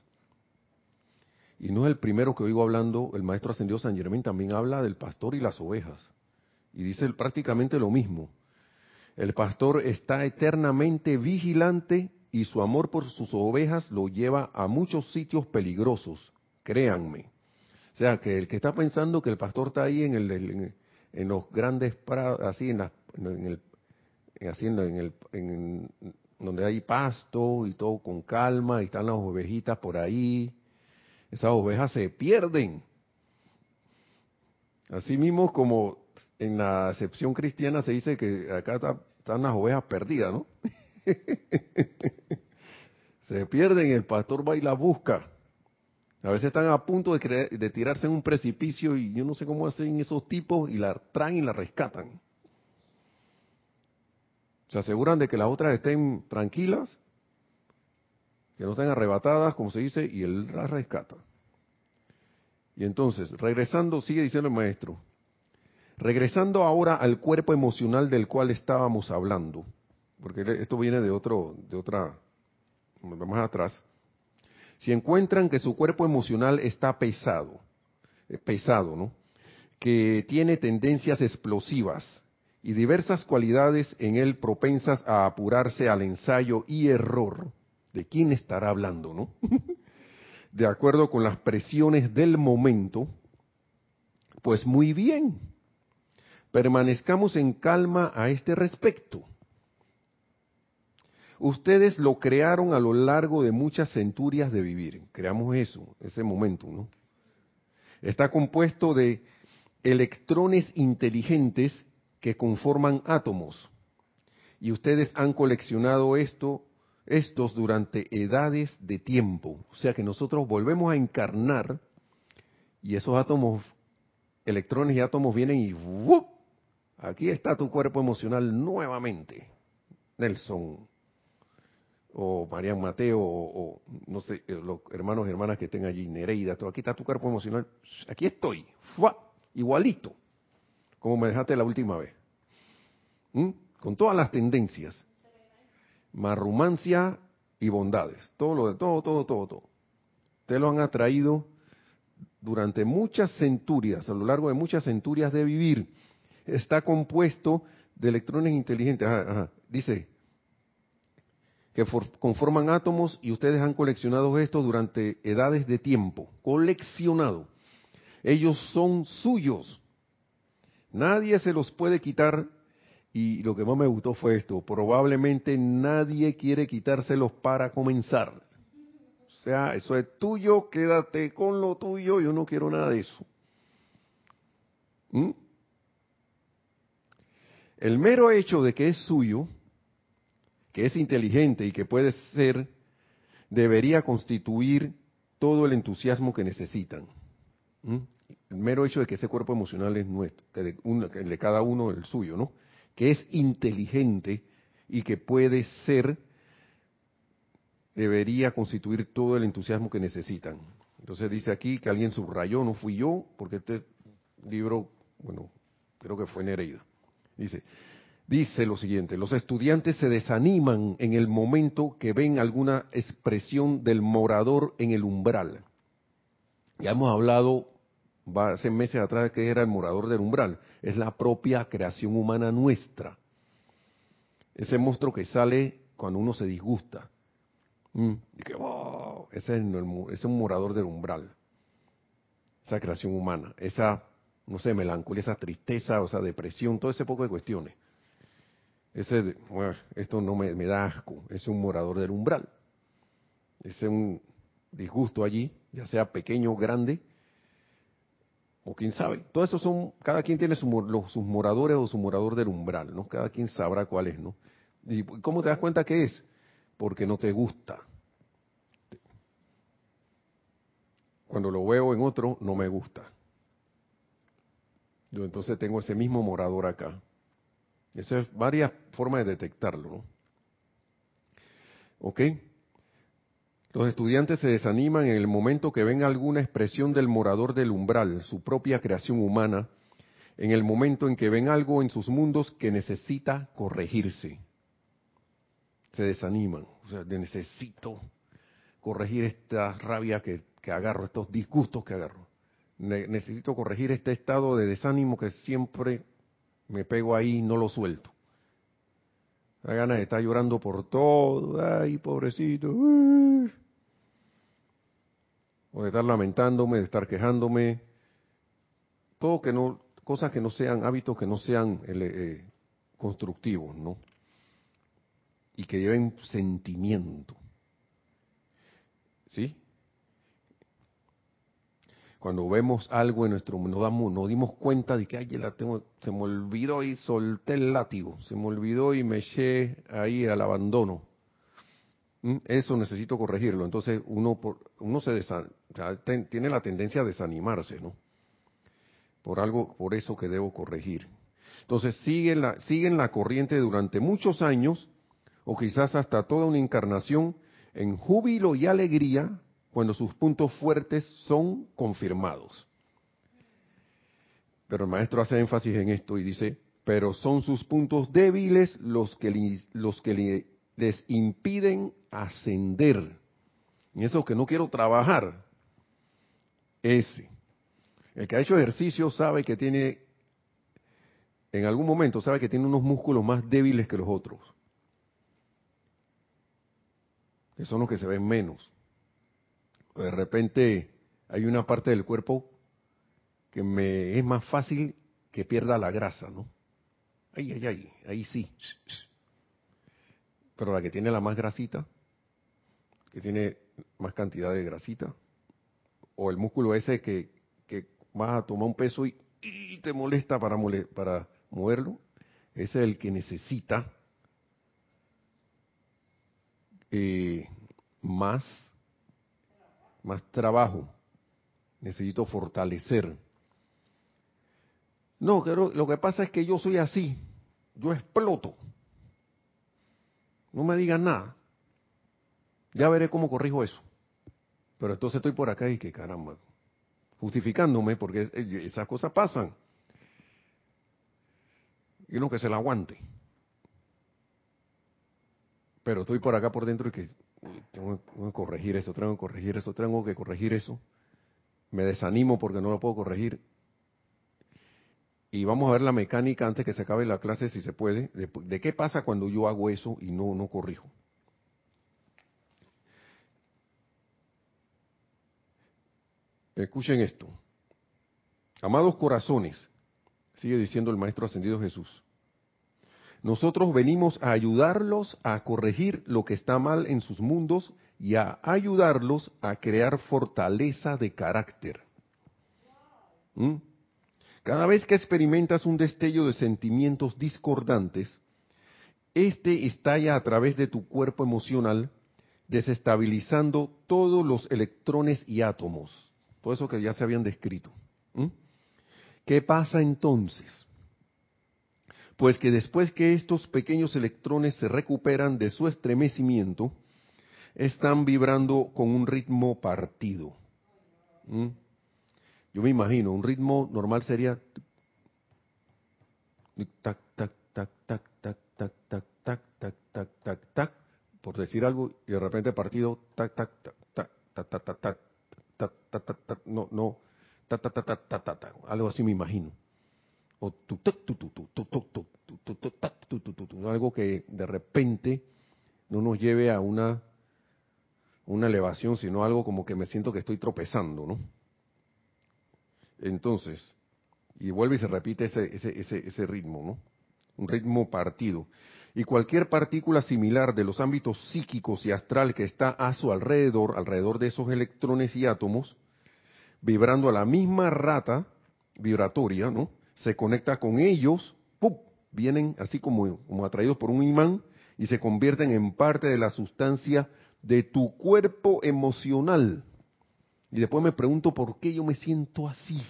y no es el primero que oigo hablando, el maestro ascendido San Germán también habla del pastor y las ovejas. Y dice prácticamente lo mismo. El pastor está eternamente vigilante y su amor por sus ovejas lo lleva a muchos sitios peligrosos, créanme. O sea, que el que está pensando que el pastor está ahí en, el, en, los grandes prados, así en, el, haciendo en el, donde hay pasto y todo con calma y están las ovejitas por ahí, esas ovejas se pierden. Así mismo como en la acepción cristiana se dice que acá están las ovejas perdidas, ¿no? se pierden, el pastor va y la busca. A veces están a punto de, de tirarse en un precipicio y yo no sé cómo hacen esos tipos y la traen y la rescatan. Se aseguran de que las otras estén tranquilas, que no estén arrebatadas, como se dice, y él las rescata. Y entonces, regresando, sigue diciendo el maestro, regresando ahora al cuerpo emocional del cual estábamos hablando, porque esto viene de otro, de otra, más atrás. Si encuentran que su cuerpo emocional está pesado, eh, pesado, ¿no? Que tiene tendencias explosivas y diversas cualidades en él propensas a apurarse al ensayo y error. ¿De quién estará hablando, no? de acuerdo con las presiones del momento, pues muy bien, permanezcamos en calma a este respecto. Ustedes lo crearon a lo largo de muchas centurias de vivir. Creamos eso, ese momento, ¿no? Está compuesto de electrones inteligentes que conforman átomos. Y ustedes han coleccionado esto, estos durante edades de tiempo. O sea que nosotros volvemos a encarnar y esos átomos, electrones y átomos vienen y ¡wup! aquí está tu cuerpo emocional nuevamente. Nelson, o Marian Mateo, o, no sé, eh, los hermanos y hermanas que estén allí, Nereida, aquí está tu cuerpo emocional, aquí estoy, igualito, como me dejaste la última vez. ¿Mm? Con todas las tendencias, marrumancia y bondades, todo lo de todo, todo, todo, todo. Ustedes lo han atraído durante muchas centurias, a lo largo de muchas centurias de vivir. Está compuesto de electrones inteligentes. Dice, que conforman átomos y ustedes han coleccionado estos durante edades de tiempo. Coleccionado. Ellos son suyos. Nadie se los puede quitar. Y lo que más me gustó fue esto. Probablemente nadie quiere quitárselos para comenzar. O sea, eso es tuyo, quédate con lo tuyo, yo no quiero nada de eso. ¿Mm? El mero hecho de que es suyo que es inteligente y que puede ser, debería constituir todo el entusiasmo que necesitan. El mero hecho de que ese cuerpo emocional es nuestro, que de, cada uno el suyo, ¿no? Que es inteligente y que puede ser, debería constituir todo el entusiasmo que necesitan. Entonces dice aquí que alguien subrayó, no fui yo, porque este libro, bueno, creo que fue Nereida. Dice, dice lo siguiente, los estudiantes se desaniman en el momento que ven alguna expresión del morador en el umbral. Ya hemos hablado hace meses atrás que era el morador del umbral, es la propia creación humana nuestra. Ese monstruo que sale cuando uno se disgusta. Mm, ese, es es un morador del umbral. Esa creación humana, esa, no sé, melancolía, esa tristeza, o sea, depresión, todo ese poco de cuestiones. Ese, esto no me, da asco, es un morador del umbral. Es un disgusto allí, ya sea pequeño o grande, o quién sabe. Todo eso son, cada quien tiene sus moradores o su morador del umbral, ¿no? Cada quien sabrá cuál es, ¿no? ¿Y cómo te das cuenta que es? Porque no te gusta. Cuando lo veo en otro, no me gusta. Yo entonces tengo ese mismo morador acá. Esa es varias formas de detectarlo. ¿no? ¿Ok? Los estudiantes se desaniman en el momento que ven alguna expresión del morador del umbral, su propia creación humana, en el momento en que ven algo en sus mundos que necesita corregirse. Se desaniman. O sea, necesito corregir esta rabia que, que agarro, estos disgustos que agarro. necesito corregir este estado de desánimo que siempre me pego ahí y no lo suelto. Da ganas de estar llorando por todo. Ay, pobrecito. O de estar lamentándome, de estar quejándome. Todo que no, cosas que no sean, hábitos que no sean eh, eh, constructivos, ¿no? Y que lleven sentimiento. ¿Sí? Cuando vemos algo en nuestro nos nos dimos cuenta de que ay, la tengo, se me olvidó y solté el látigo, se me olvidó y me eché ahí al abandono. ¿Mm? Eso necesito corregirlo. Entonces uno uno se tiene la tendencia a desanimarse, ¿no? Por algo, por eso que debo corregir. Entonces siguen la, siguen la corriente durante muchos años, o quizás hasta toda una encarnación, en júbilo y alegría cuando sus puntos fuertes son confirmados. Pero el maestro hace énfasis en esto y dice, pero son sus puntos débiles los que, los que les impiden ascender. Y eso que no quiero trabajar, ese. El que ha hecho ejercicio sabe que tiene, en algún momento sabe que tiene unos músculos más débiles que los otros. Que son los que se ven menos de repente hay una parte del cuerpo que me es más fácil que pierda la grasa, ¿no? Ay, ay, ay, ahí sí. Pero la que tiene la más grasita, que tiene más cantidad de grasita, o el músculo ese que, que vas a tomar un peso y, te molesta para, moverlo, ese es el que necesita eh, más más trabajo, necesito fortalecer. No, pero lo que pasa es que yo soy así, yo exploto. No me digan nada. Ya veré cómo corrijo eso. Pero entonces estoy por acá y que caramba, justificándome porque esas cosas pasan. Y uno que se la aguante. Pero estoy por acá por dentro y que tengo, que corregir eso, tengo que corregir eso, tengo que corregir eso. Me desanimo porque no lo puedo corregir. Y vamos a ver la mecánica antes que se acabe la clase, si se puede, de, qué pasa cuando yo hago eso y no, no corrijo. Escuchen esto. Amados corazones, sigue diciendo el Maestro Ascendido Jesús. Nosotros venimos a ayudarlos a corregir lo que está mal en sus mundos y a ayudarlos a crear fortaleza de carácter. ¿Mm? Cada vez que experimentas un destello de sentimientos discordantes, este estalla a través de tu cuerpo emocional, desestabilizando todos los electrones y átomos. Todo eso que ya se habían descrito. ¿Mm? ¿Qué pasa entonces? pues que después que estos pequeños electrones se recuperan de su estremecimiento, están vibrando con un ritmo partido. ¿Mm? Yo me imagino, un ritmo normal sería tac, tac, tac, tac, tac, tac, tac, tac, tac, tac, tac, tac, por decir algo, y de repente partido, tac, tac, tac, tac, tac, tac, tac, tac, tac, tac, tac, no, no, tac, tac, tac, tac, tac, tac, algo así me imagino o algo que de repente no nos lleve a una una elevación, sino algo como que me siento que estoy tropezando, ¿no? Entonces, y vuelve y se repite ese, ese, ese, ese ritmo, ¿no? Un ritmo partido. Y cualquier partícula similar de los ámbitos psíquicos y astral que está a su alrededor, alrededor de esos electrones y átomos, vibrando a la misma rata vibratoria, ¿no? se conecta con ellos, ¡pum! vienen así como, como atraídos por un imán y se convierten en parte de la sustancia de tu cuerpo emocional. Y después me pregunto por qué yo me siento así.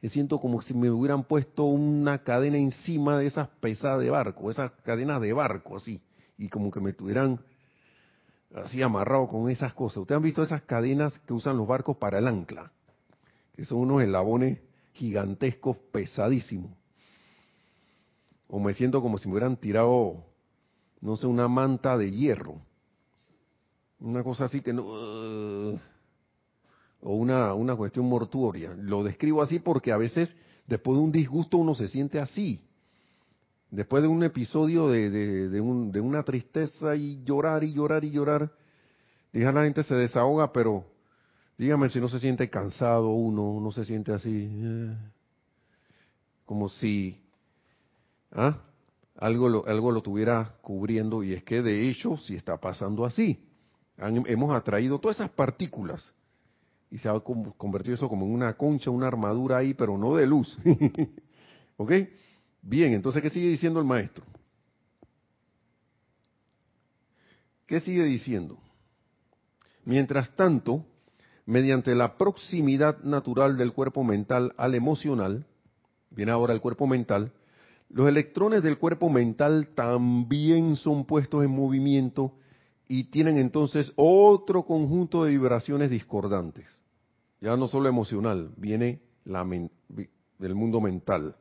Me siento como si me hubieran puesto una cadena encima de esas pesadas de barco, esas cadenas de barco así, y como que me estuvieran así amarrado con esas cosas. Ustedes han visto esas cadenas que usan los barcos para el ancla, que son unos eslabones gigantesco, pesadísimo. O me siento como si me hubieran tirado, no sé, una manta de hierro. Una cosa así que no... o una, una cuestión mortuoria. Lo describo así porque a veces, después de un disgusto, uno se siente así. después de un episodio de, de, una tristeza y llorar y llorar y llorar, dije la gente se desahoga, pero dígame si no se siente cansado uno, no se siente así, eh, como si ¿ah? algo, lo, algo lo tuviera cubriendo, y es que de hecho si está pasando así. hemos atraído todas esas partículas y se ha convertido eso como en una concha, una armadura ahí, pero no de luz. ¿Ok? Bien, entonces, ¿qué sigue diciendo el maestro? ¿Qué sigue diciendo? Mientras tanto, mediante la proximidad natural del cuerpo mental al emocional, viene ahora el cuerpo mental, los electrones del cuerpo mental también son puestos en movimiento y tienen entonces otro conjunto de vibraciones discordantes. Ya no solo emocional, viene la del mundo mental.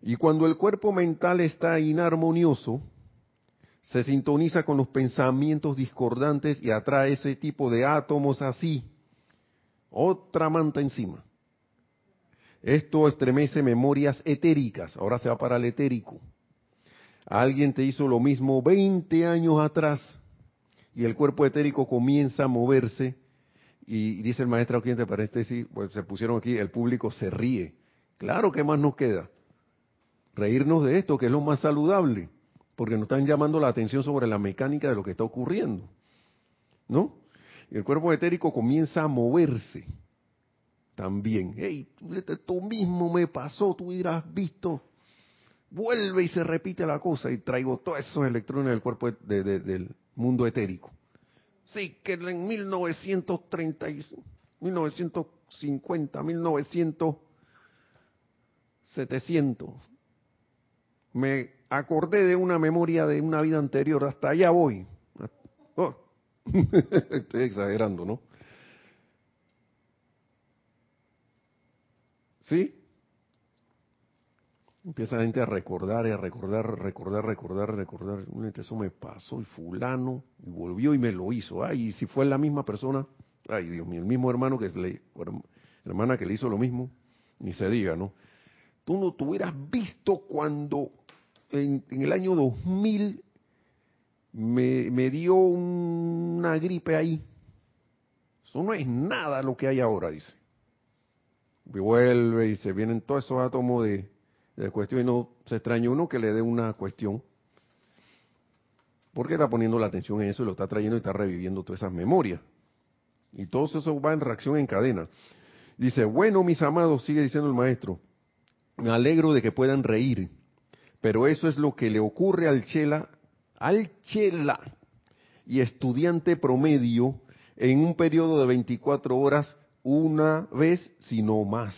Y cuando el cuerpo mental está inarmonioso, se sintoniza con los pensamientos discordantes y atrae ese tipo de átomos así. Otra manta encima. Esto estremece memorias etéricas. Ahora se va para el etérico. Alguien te hizo lo mismo 20 años atrás y el cuerpo etérico comienza a moverse y dice el maestro aquí entre paréntesis, pues se pusieron aquí, el público se ríe. Claro, ¿qué más nos queda? reírnos de esto, que es lo más saludable, porque nos están llamando la atención sobre la mecánica de lo que está ocurriendo. ¿No? Y el cuerpo etérico comienza a moverse también. Hey, esto mismo me pasó, tú hubieras visto. Vuelve y se repite la cosa y traigo todos esos electrones del cuerpo del mundo etérico. Sí, que en 1930, 1950, 1900, 700, me acordé de una memoria de una vida anterior, hasta allá voy. Oh. Estoy exagerando, ¿no? ¿Sí? Empieza la gente a recordar y a recordar, recordar, recordar, recordar. Eso me pasó y fulano, y volvió y me lo hizo. Ay, y si fue la misma persona, ay Dios mío, el mismo hermano que le, hermana que le hizo lo mismo, ni se diga, ¿no? Tú no tuvieras visto cuando en, el año 2000 me, me dio una gripe ahí. Eso no es nada lo que hay ahora, dice. Vuelve y se vienen todos esos átomos de, de cuestión y no se extraña uno que le dé una cuestión. Porque está poniendo la atención en eso y lo está trayendo y está reviviendo todas esas memorias. Y todo eso va en reacción en cadena. Dice, bueno, mis amados, sigue diciendo el maestro, me alegro de que puedan reír pero eso es lo que le ocurre al chela, al chela y estudiante promedio en un periodo de 24 horas una vez, sino más.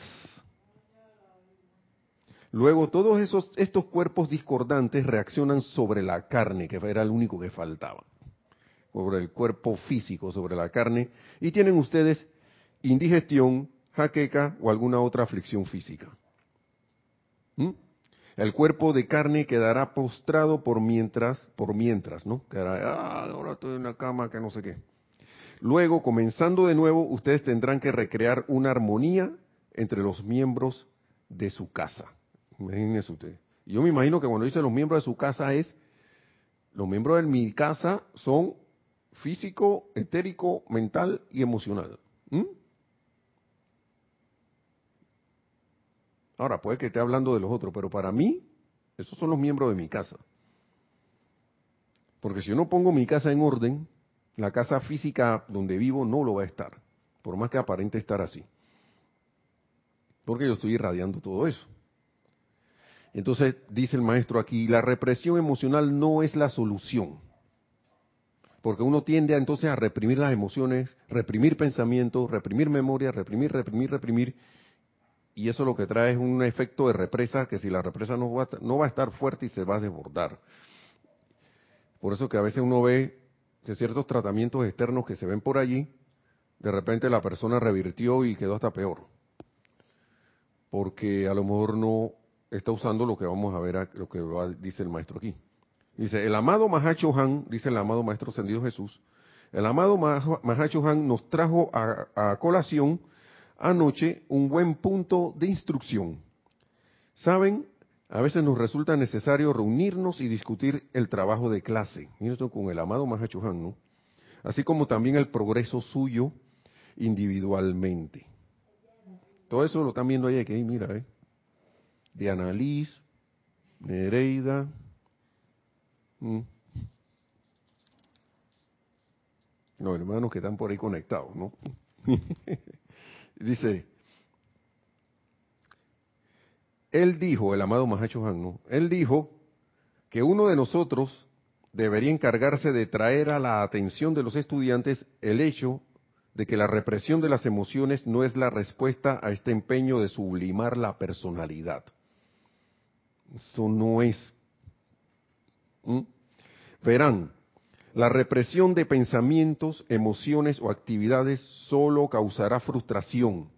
Luego todos esos estos cuerpos discordantes reaccionan sobre la carne, que era el único que faltaba. Sobre el cuerpo físico, sobre la carne, y tienen ustedes indigestión, jaqueca o alguna otra aflicción física. ¿Mm? El cuerpo de carne quedará postrado por mientras, por mientras, ¿no? Quedará, ah, ahora estoy en la cama, que no sé qué. Luego, comenzando de nuevo, ustedes tendrán que recrear una armonía entre los miembros de su casa. Imagínense ustedes. Yo me imagino que cuando dice los miembros de su casa es, los miembros de mi casa son físico, etérico, mental y emocional. Ahora, puede que esté hablando de los otros, pero para mí, esos son los miembros de mi casa. Porque si yo no pongo mi casa en orden, la casa física donde vivo no lo va a estar, por más que aparente estar así. Porque yo estoy irradiando todo eso. Entonces, dice el maestro aquí, la represión emocional no es la solución. Porque uno tiende a, entonces a reprimir las emociones, reprimir pensamientos, reprimir memoria, reprimir, reprimir, reprimir, y eso lo que trae es un efecto de represa que si la represa no va, a, no va a estar fuerte y se va a desbordar. Por eso que a veces uno ve que ciertos tratamientos externos que se ven por allí, de repente la persona revirtió y quedó hasta peor. Porque a lo mejor no está usando lo que vamos a ver, lo que dice el maestro aquí. Dice, el amado Mahacho Han, dice el amado maestro ascendido Jesús, el amado Mahacho Han nos trajo a colación anoche un buen punto de instrucción. Saben, a veces nos resulta necesario reunirnos y discutir el trabajo de clase. Y esto con el amado Mahachohan, ¿no? Así como también el progreso suyo individualmente. Todo eso lo están viendo ahí, que mira, ¿eh? Diana Liz, Nereida. Los hermanos que están por ahí conectados, ¿no? Dice, él dijo, el amado Mahacho Han. Él dijo que uno de nosotros debería encargarse de traer a la atención de los estudiantes el hecho de que la represión de las emociones no es la respuesta a este empeño de sublimar la personalidad. Eso no es. Verán, la represión de pensamientos, emociones o actividades solo causará frustración,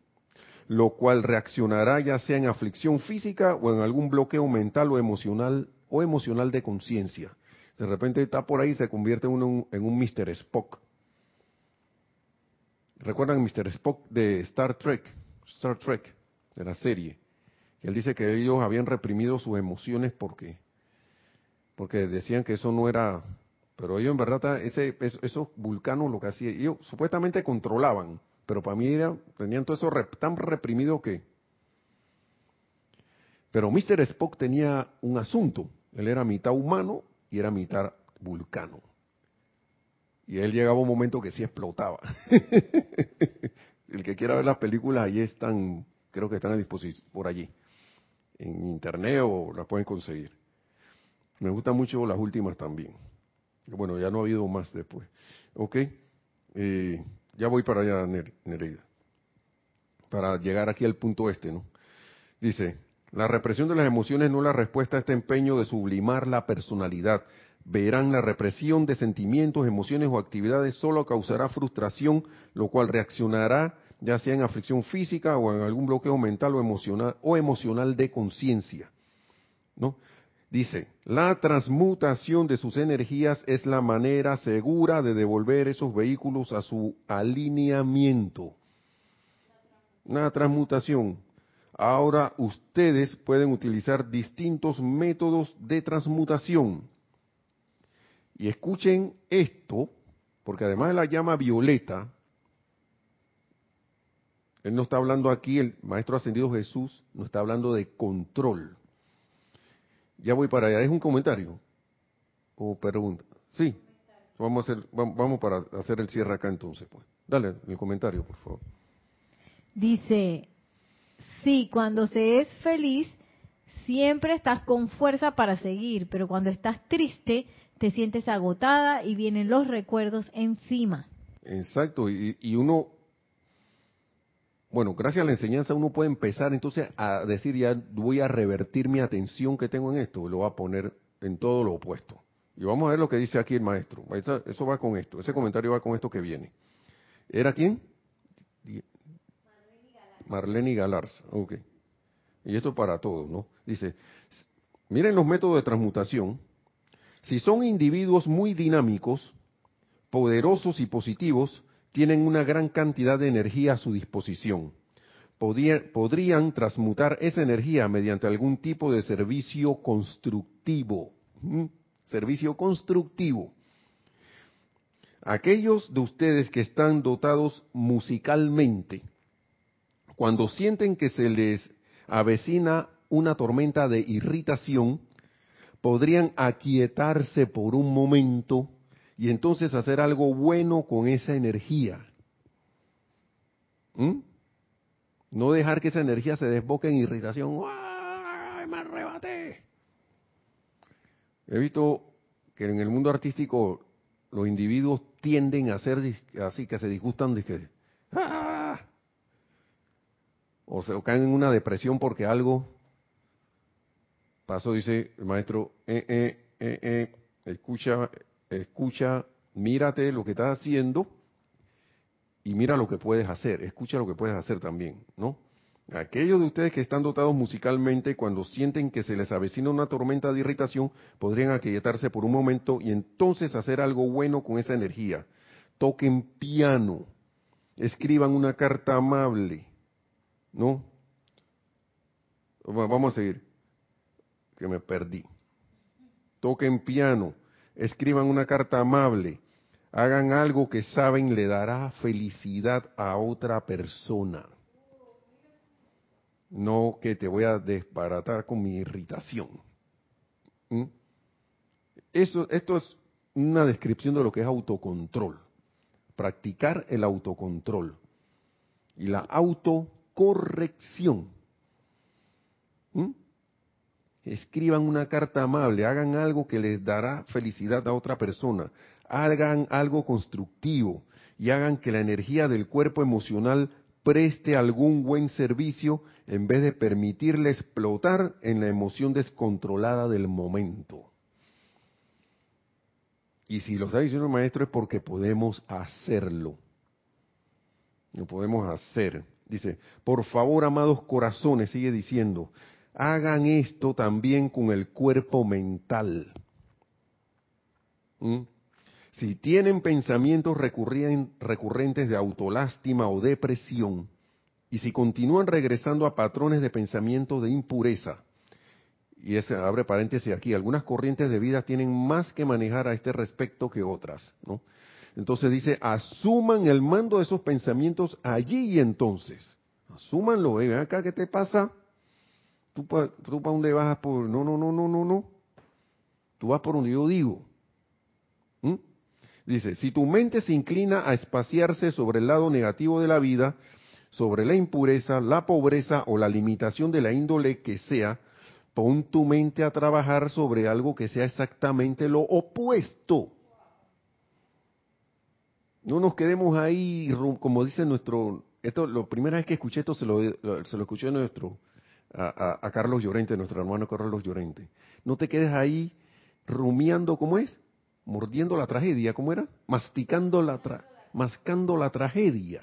lo cual reaccionará ya sea en aflicción física o en algún bloqueo mental o emocional o emocional de conciencia. De repente está por ahí y se convierte uno en un Mr. Spock. ¿Recuerdan Mr. Spock de Star Trek? Star Trek, de la serie. Él dice que ellos habían reprimido sus emociones porque, porque decían que eso no era, pero ellos en verdad, ese, esos vulcanos lo que hacían, ellos supuestamente controlaban, pero para mí tenían todo eso tan reprimido que... Pero Mr. Spock tenía un asunto, él era mitad humano y era mitad vulcano. Y él llegaba un momento que sí explotaba. El que quiera ver las películas, ahí están, creo que están a disposición por allí en internet o las pueden conseguir. Me gustan mucho las últimas también. Bueno, ya no ha habido más después. ¿Ok? Eh, ya voy para allá, Nereida. Para llegar aquí al punto este, ¿no? Dice, la represión de las emociones no es la respuesta a este empeño de sublimar la personalidad. Verán la represión de sentimientos, emociones o actividades solo causará frustración, lo cual reaccionará ya sea en aflicción física o en algún bloqueo mental o emocional o emocional de conciencia. ¿No? Dice, la transmutación de sus energías es la manera segura de devolver esos vehículos a su alineamiento. Una transmutación. Ahora ustedes pueden utilizar distintos métodos de transmutación. Y escuchen esto, porque además de la llama violeta, él no está hablando aquí, el Maestro Ascendido Jesús, no está hablando de control. Ya voy para allá. ¿Es un comentario? ¿O pregunta? Sí. Vamos a hacer, vamos para hacer el cierre acá entonces. Pues. Dale el comentario, por favor. Dice, sí, cuando se es feliz, siempre estás con fuerza para seguir, pero cuando estás triste, te sientes agotada y vienen los recuerdos encima. Exacto, y, y uno bueno, gracias a la enseñanza uno puede empezar entonces a decir ya voy a revertir mi atención que tengo en esto, lo voy a poner en todo lo opuesto. Y vamos a ver lo que dice aquí el maestro. Eso, va con esto, ese comentario va con esto que viene. ¿Era quién? Marlene Galarza. Ok. Y esto para todos, ¿no? Dice, miren los métodos de transmutación. Si son individuos muy dinámicos, poderosos y positivos, tienen una gran cantidad de energía a su disposición. podrían transmutar esa energía mediante algún tipo de servicio constructivo. Servicio constructivo. Aquellos de ustedes que están dotados musicalmente, cuando sienten que se les avecina una tormenta de irritación, podrían aquietarse por un momento y entonces hacer algo bueno con esa energía. ¿Mm? No dejar que esa energía se desboque en irritación. ¡Ay, me arrebaté! He visto que en el mundo artístico los individuos tienden a ser así, que se disgustan. ¡ah! O se caen en una depresión porque algo pasó, dice el maestro, eh, eh, eh, eh, escucha, escucha, mírate lo que estás haciendo y mira lo que puedes hacer, escucha lo que puedes hacer también, ¿no? Aquellos de ustedes que están dotados musicalmente, cuando sienten que se les avecina una tormenta de irritación, podrían aquietarse por un momento y entonces hacer algo bueno con esa energía. Toquen piano, escriban una carta amable, ¿no? Vamos a seguir. que me perdí. Toquen piano, escriban una carta amable, hagan algo que saben le dará felicidad a otra persona. No que te voy a desbaratar con mi irritación. ¿Mm? Eso, esto es una descripción de lo que es autocontrol. Practicar el autocontrol y la autocorrección. ¿Mm? Escriban una carta amable, hagan algo que les dará felicidad a otra persona, hagan algo constructivo y hagan que la energía del cuerpo emocional preste algún buen servicio en vez de permitirle explotar en la emoción descontrolada del momento. Y si lo está diciendo el maestro es porque podemos hacerlo. Lo podemos hacer. Dice, por favor, amados corazones, sigue diciendo, hagan esto también con el cuerpo mental. ¿Mm? Si tienen pensamientos recurrentes de autolástima o depresión, y si continúan regresando a patrones de pensamiento de impureza, y ese abre paréntesis aquí, algunas corrientes de vida tienen más que manejar a este respecto que otras. Entonces dice, asuman el mando de esos pensamientos allí y entonces. Asúmanlo, ven acá, ¿qué te pasa? ¿Tú para dónde vas? Por... No, no, no, no, no, no. Tú vas por donde yo digo. ¿Mm? Dice, si tu mente se inclina a espaciarse sobre el lado negativo de la vida, sobre la impureza, la pobreza o la limitación de la índole que sea, pon tu mente a trabajar sobre algo que sea exactamente lo opuesto. No nos quedemos ahí, como dice nuestro, esto, la primera vez que escuché esto se lo, se lo escuché a nuestro, a, Carlos Llorente, nuestro hermano Carlos Llorente. No te quedes ahí rumiando, ¿cómo es? Mordiendo la tragedia, ¿cómo era? Masticando la, mascando la tragedia.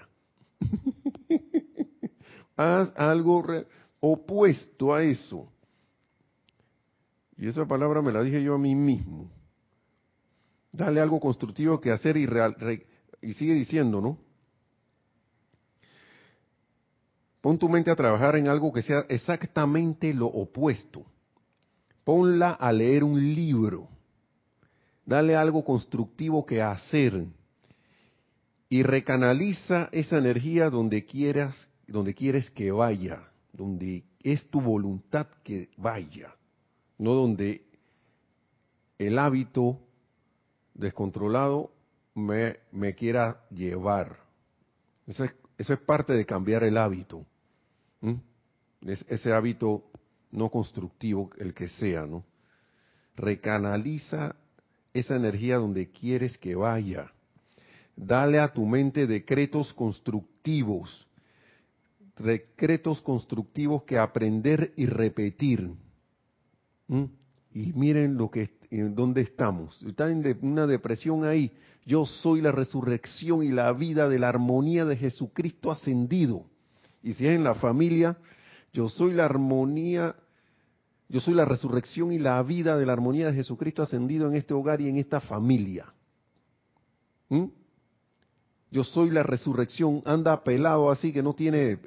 Haz algo opuesto a eso. Y esa palabra me la dije yo a mí mismo. Dale algo constructivo que hacer y, real, y sigue diciendo, ¿no? Pon tu mente a trabajar en algo que sea exactamente lo opuesto. Ponla a leer un libro. Dale algo constructivo que hacer. Y recanaliza esa energía donde quieras, donde quieres que vaya, donde es tu voluntad que vaya no donde el hábito descontrolado me, quiera llevar. Eso es, eso es, parte de cambiar el hábito. Ese hábito no constructivo, el que sea, ¿no? Recanaliza esa energía donde quieres que vaya. Dale a tu mente decretos constructivos. Decretos constructivos que aprender y repetir. Y miren lo que dónde estamos. Están en una depresión ahí. Yo soy la resurrección y la vida de la armonía de Jesucristo ascendido. Y si es en la familia, yo soy la armonía, yo soy la resurrección y la vida de la armonía de Jesucristo ascendido en este hogar y en esta familia. ¿Mm? Yo soy la resurrección, anda pelado así que no tiene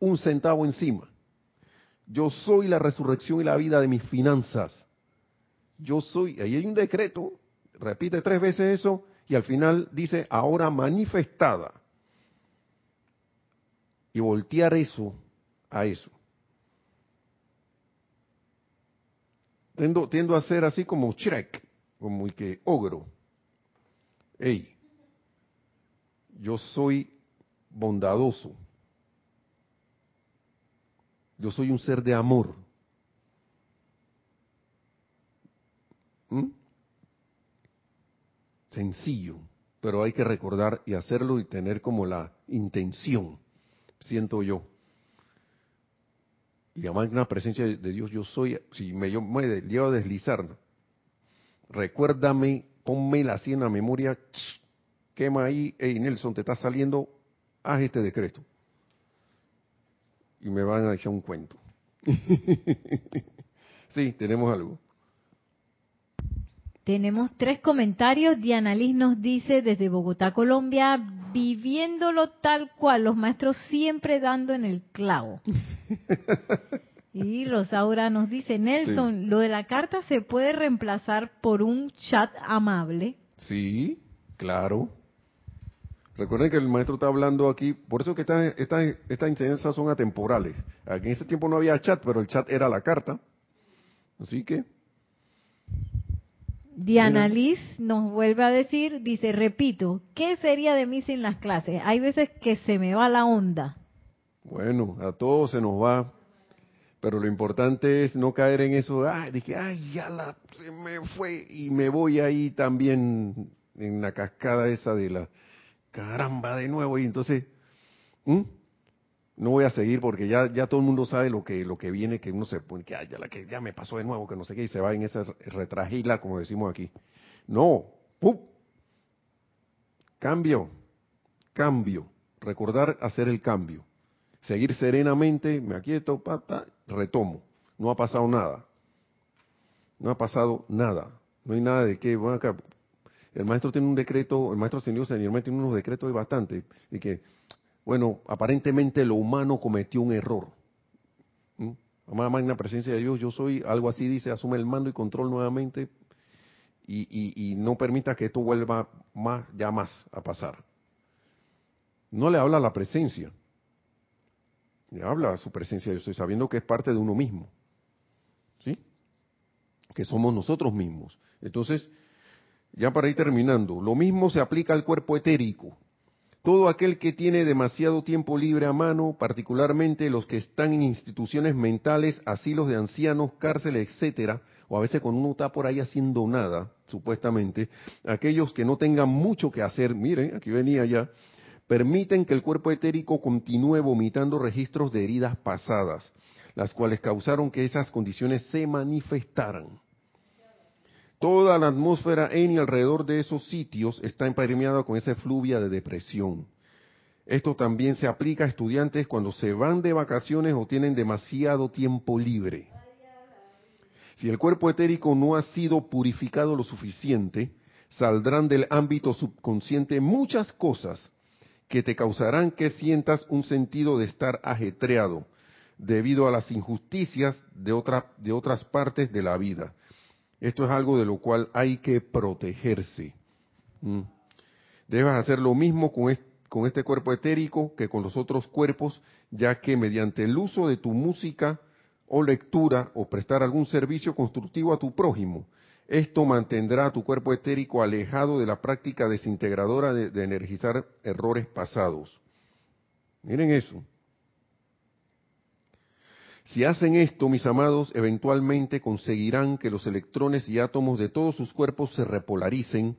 un centavo encima. Yo soy la resurrección y la vida de mis finanzas. Yo soy, ahí hay un decreto, repite tres veces eso y al final dice, ahora manifestada. Y voltear eso a eso. Tiendo, a ser así como Shrek, como el que ogro. Ey, yo soy bondadoso. Yo soy un ser de amor. ¿Mm? Sencillo, pero hay que recordar y hacerlo y tener como la intención, siento yo. Y una presencia de Dios, yo soy, si me, yo me llevo a deslizar, recuérdame, ponme la así en la memoria, quema ahí, hey Nelson, te está saliendo, haz este decreto y me van a echar un cuento. sí, tenemos algo. Tenemos tres comentarios. Diana Liz nos dice desde Bogotá, Colombia, viviéndolo tal cual, los maestros siempre dando en el clavo. Y Rosaura nos dice, Nelson, lo de la carta se puede reemplazar por un chat amable. Sí, claro. Recuerden que el maestro está hablando aquí, por eso que estas esta, esta enseñanzas son atemporales. Aquí en ese tiempo no había chat, pero el chat era la carta. Así que... Diana Liz nos vuelve a decir, dice, repito, ¿qué sería de mí sin las clases? Hay veces que se me va la onda. Bueno, a todos se nos va, pero lo importante es no caer en eso, de que, ay, ya la, se me fue y me voy ahí también en la cascada esa de la, caramba, de nuevo, y entonces, no voy a seguir porque ya, ya todo el mundo sabe lo que, lo que viene, que uno se pone, que, ay, ya, me pasó de nuevo, que no sé qué, y se va en esa retragila, como decimos aquí. No, ¡pum! Cambio, cambio, recordar hacer el cambio seguir serenamente, me aquieto, pata, retomo. No ha pasado nada. No ha pasado nada. No hay nada de que, bueno, acá, el maestro tiene un decreto, el maestro ascendido señormente tiene unos decretos bastante, de que, bueno, aparentemente lo humano cometió un error. ¿Mm? Amada magna presencia de Dios, yo soy, algo así dice, asume el mando y control nuevamente y, no permita que esto vuelva más, ya más a pasar. No le habla la presencia, habla su presencia yo soy, sabiendo que es parte de uno mismo. ¿Sí? Que somos nosotros mismos. Entonces, ya para ir terminando, lo mismo se aplica al cuerpo etérico. Todo aquel que tiene demasiado tiempo libre a mano, particularmente los que están en instituciones mentales, asilos de ancianos, cárceles, etcétera, o a veces cuando uno está por ahí haciendo nada, supuestamente, aquellos que no tengan mucho que hacer, miren, aquí venía ya, permiten que el cuerpo etérico continúe vomitando registros de heridas pasadas, las cuales causaron que esas condiciones se manifestaran. Toda la atmósfera en y alrededor de esos sitios está impermeada con esa fluvia de depresión. Esto también se aplica a estudiantes cuando se van de vacaciones o tienen demasiado tiempo libre. Si el cuerpo etérico no ha sido purificado lo suficiente, saldrán del ámbito subconsciente muchas cosas que te causarán que sientas un sentido de estar ajetreado debido a las injusticias de, de otras partes de la vida. Esto es algo de lo cual hay que protegerse. Mm. Debes hacer lo mismo con este cuerpo etérico que con los otros cuerpos, ya que mediante el uso de tu música o lectura o prestar algún servicio constructivo a tu prójimo, esto mantendrá a tu cuerpo etérico alejado de la práctica desintegradora de, energizar errores pasados. Miren eso. Si hacen esto, mis amados, eventualmente conseguirán que los electrones y átomos de todos sus cuerpos se repolaricen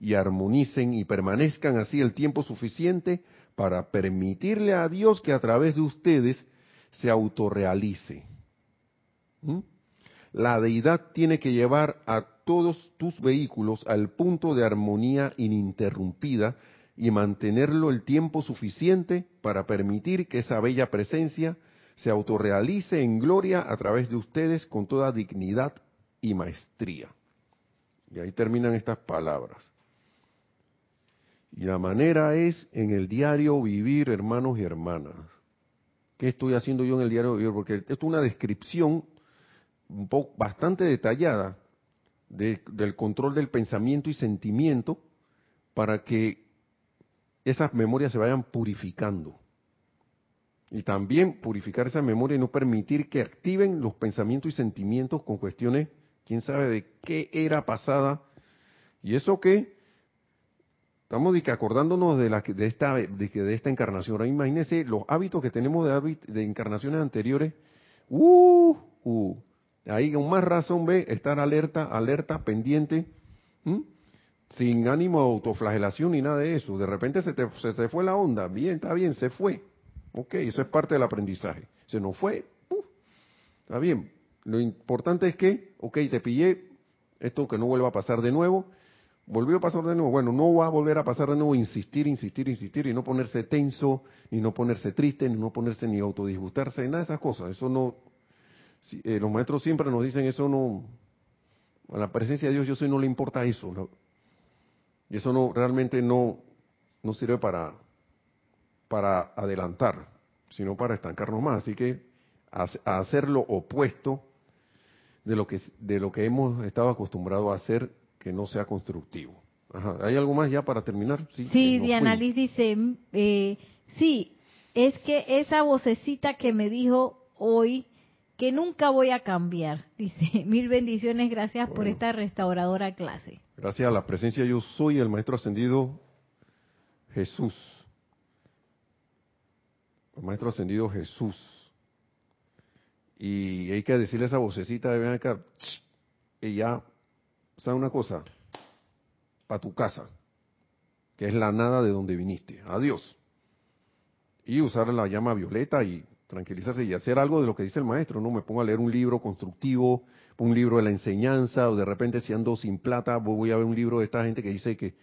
y armonicen y permanezcan así el tiempo suficiente para permitirle a Dios que a través de ustedes se autorrealice. ¿Mm? La deidad tiene que llevar a todos tus vehículos al punto de armonía ininterrumpida y mantenerlo el tiempo suficiente para permitir que esa bella presencia se autorrealice en gloria a través de ustedes con toda dignidad y maestría. Y ahí terminan estas palabras. Y la manera es en el diario vivir, hermanos y hermanas. ¿Qué estoy haciendo yo en el diario vivir? Porque esto es una descripción un poco, bastante detallada del control del pensamiento y sentimiento para que esas memorias se vayan purificando. Y también purificar esa memoria y no permitir que activen los pensamientos y sentimientos con cuestiones, quién sabe de qué era pasada. Y eso que estamos acordándonos de, la, de, esta, de, de esta encarnación. Ahora imagínense los hábitos que tenemos de, encarnaciones anteriores. Uh, uh, Ahí con más razón ve estar alerta, alerta, pendiente, sin ánimo de autoflagelación ni nada de eso. De repente se te se, fue la onda, bien, está bien, se fue. Ok, eso es parte del aprendizaje. Se nos fue, está bien. Lo importante es que, ok, te pillé, esto que no vuelva a pasar de nuevo, volvió a pasar de nuevo. Bueno, no va a volver a pasar de nuevo, insistir, insistir, insistir y no ponerse tenso, ni no ponerse triste, ni no ponerse ni autodisgustarse, nada de esas cosas. Eso no, eh, los maestros siempre nos dicen eso no, a la presencia de Dios yo soy no le importa eso. Y eso no realmente no, no sirve para, para adelantar, sino para estancarnos más. Así que a, hacer lo opuesto de lo que de lo que hemos estado acostumbrados a hacer que no sea constructivo. ¿Hay algo más ya para terminar? Sí, sí Diana Liz dice, eh, sí, es que esa vocecita que me dijo hoy que nunca voy a cambiar. Dice, mil bendiciones, gracias por esta restauradora clase. Gracias a la presencia yo soy el Maestro Ascendido Jesús. El Maestro Ascendido Jesús. Y hay que decirle a esa vocecita de ven acá, y ya, ¿sabe una cosa? Para tu casa, que es la nada de donde viniste. Adiós. Y usar la llama violeta y tranquilizarse y hacer algo de lo que dice el maestro, no me pongo a leer un libro constructivo, un libro de la enseñanza, o de repente si ando sin plata, voy a ver un libro de esta gente que dice que,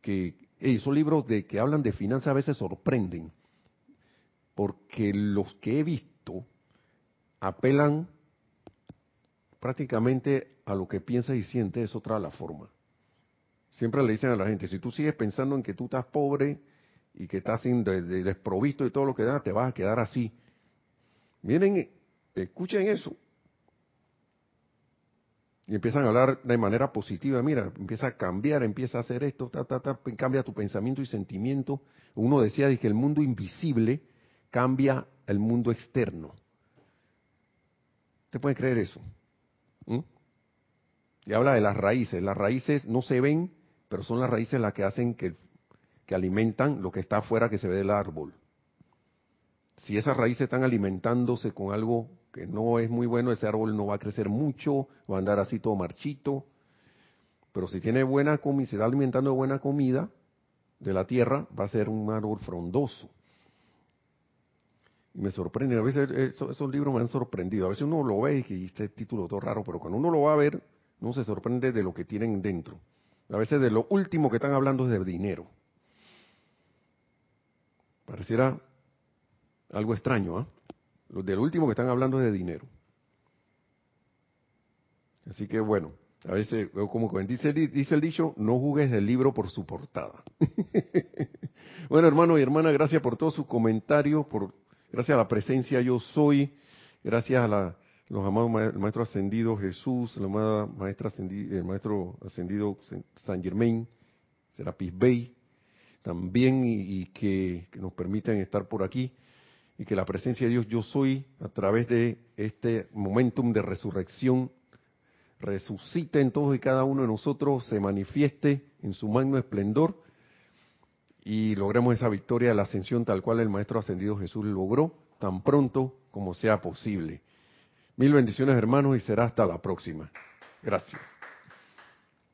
que esos libros de que hablan de finanzas a veces sorprenden, porque los que he visto apelan prácticamente a lo que piensa y siente es otra la forma. Siempre le dicen a la gente, si tú sigues pensando en que tú estás pobre y que estás sin de, todo lo que da, te vas a quedar así. Miren, escuchen eso. Y empiezan a hablar de manera positiva, mira, empieza a cambiar, empieza a hacer esto, ta, ta, ta, cambia tu pensamiento y sentimiento. Uno decía que el mundo invisible cambia el mundo externo. ¿Te puede creer eso? ¿Mm? Y habla de las raíces. Las raíces no se ven, pero son las raíces las que hacen que, que alimentan lo que está afuera que se ve del árbol si esas raíces están alimentándose con algo que no es muy bueno, ese árbol no va a crecer mucho, va a andar así todo marchito. Pero si tiene buena comida, se está alimentando de buena comida de la tierra, va a ser un árbol frondoso. Me sorprende, a veces esos, libros me han sorprendido. A veces uno lo ve y que este título todo raro, pero cuando uno lo va a ver, no se sorprende de lo que tienen dentro. A veces de lo último que están hablando es de dinero. Pareciera algo extraño, ¿ah? ¿eh? Del último que están hablando es de dinero. Así que bueno, a veces, como dice, dice el dicho, no jugues el libro por su portada. bueno, hermano y hermana, gracias por todos sus comentarios, por, gracias a la presencia yo soy, gracias a los amados maestros ascendidos Jesús, la amada maestra el maestro ascendido San Germain, Serapis Bey, también y, que, que, nos permiten estar por aquí y que la presencia de Dios yo soy a través de este momentum de resurrección resucite en todos y cada uno de nosotros, se manifieste en su magno esplendor y logremos esa victoria de la ascensión tal cual el Maestro Ascendido Jesús logró tan pronto como sea posible. Mil bendiciones hermanos y será hasta la próxima. Gracias.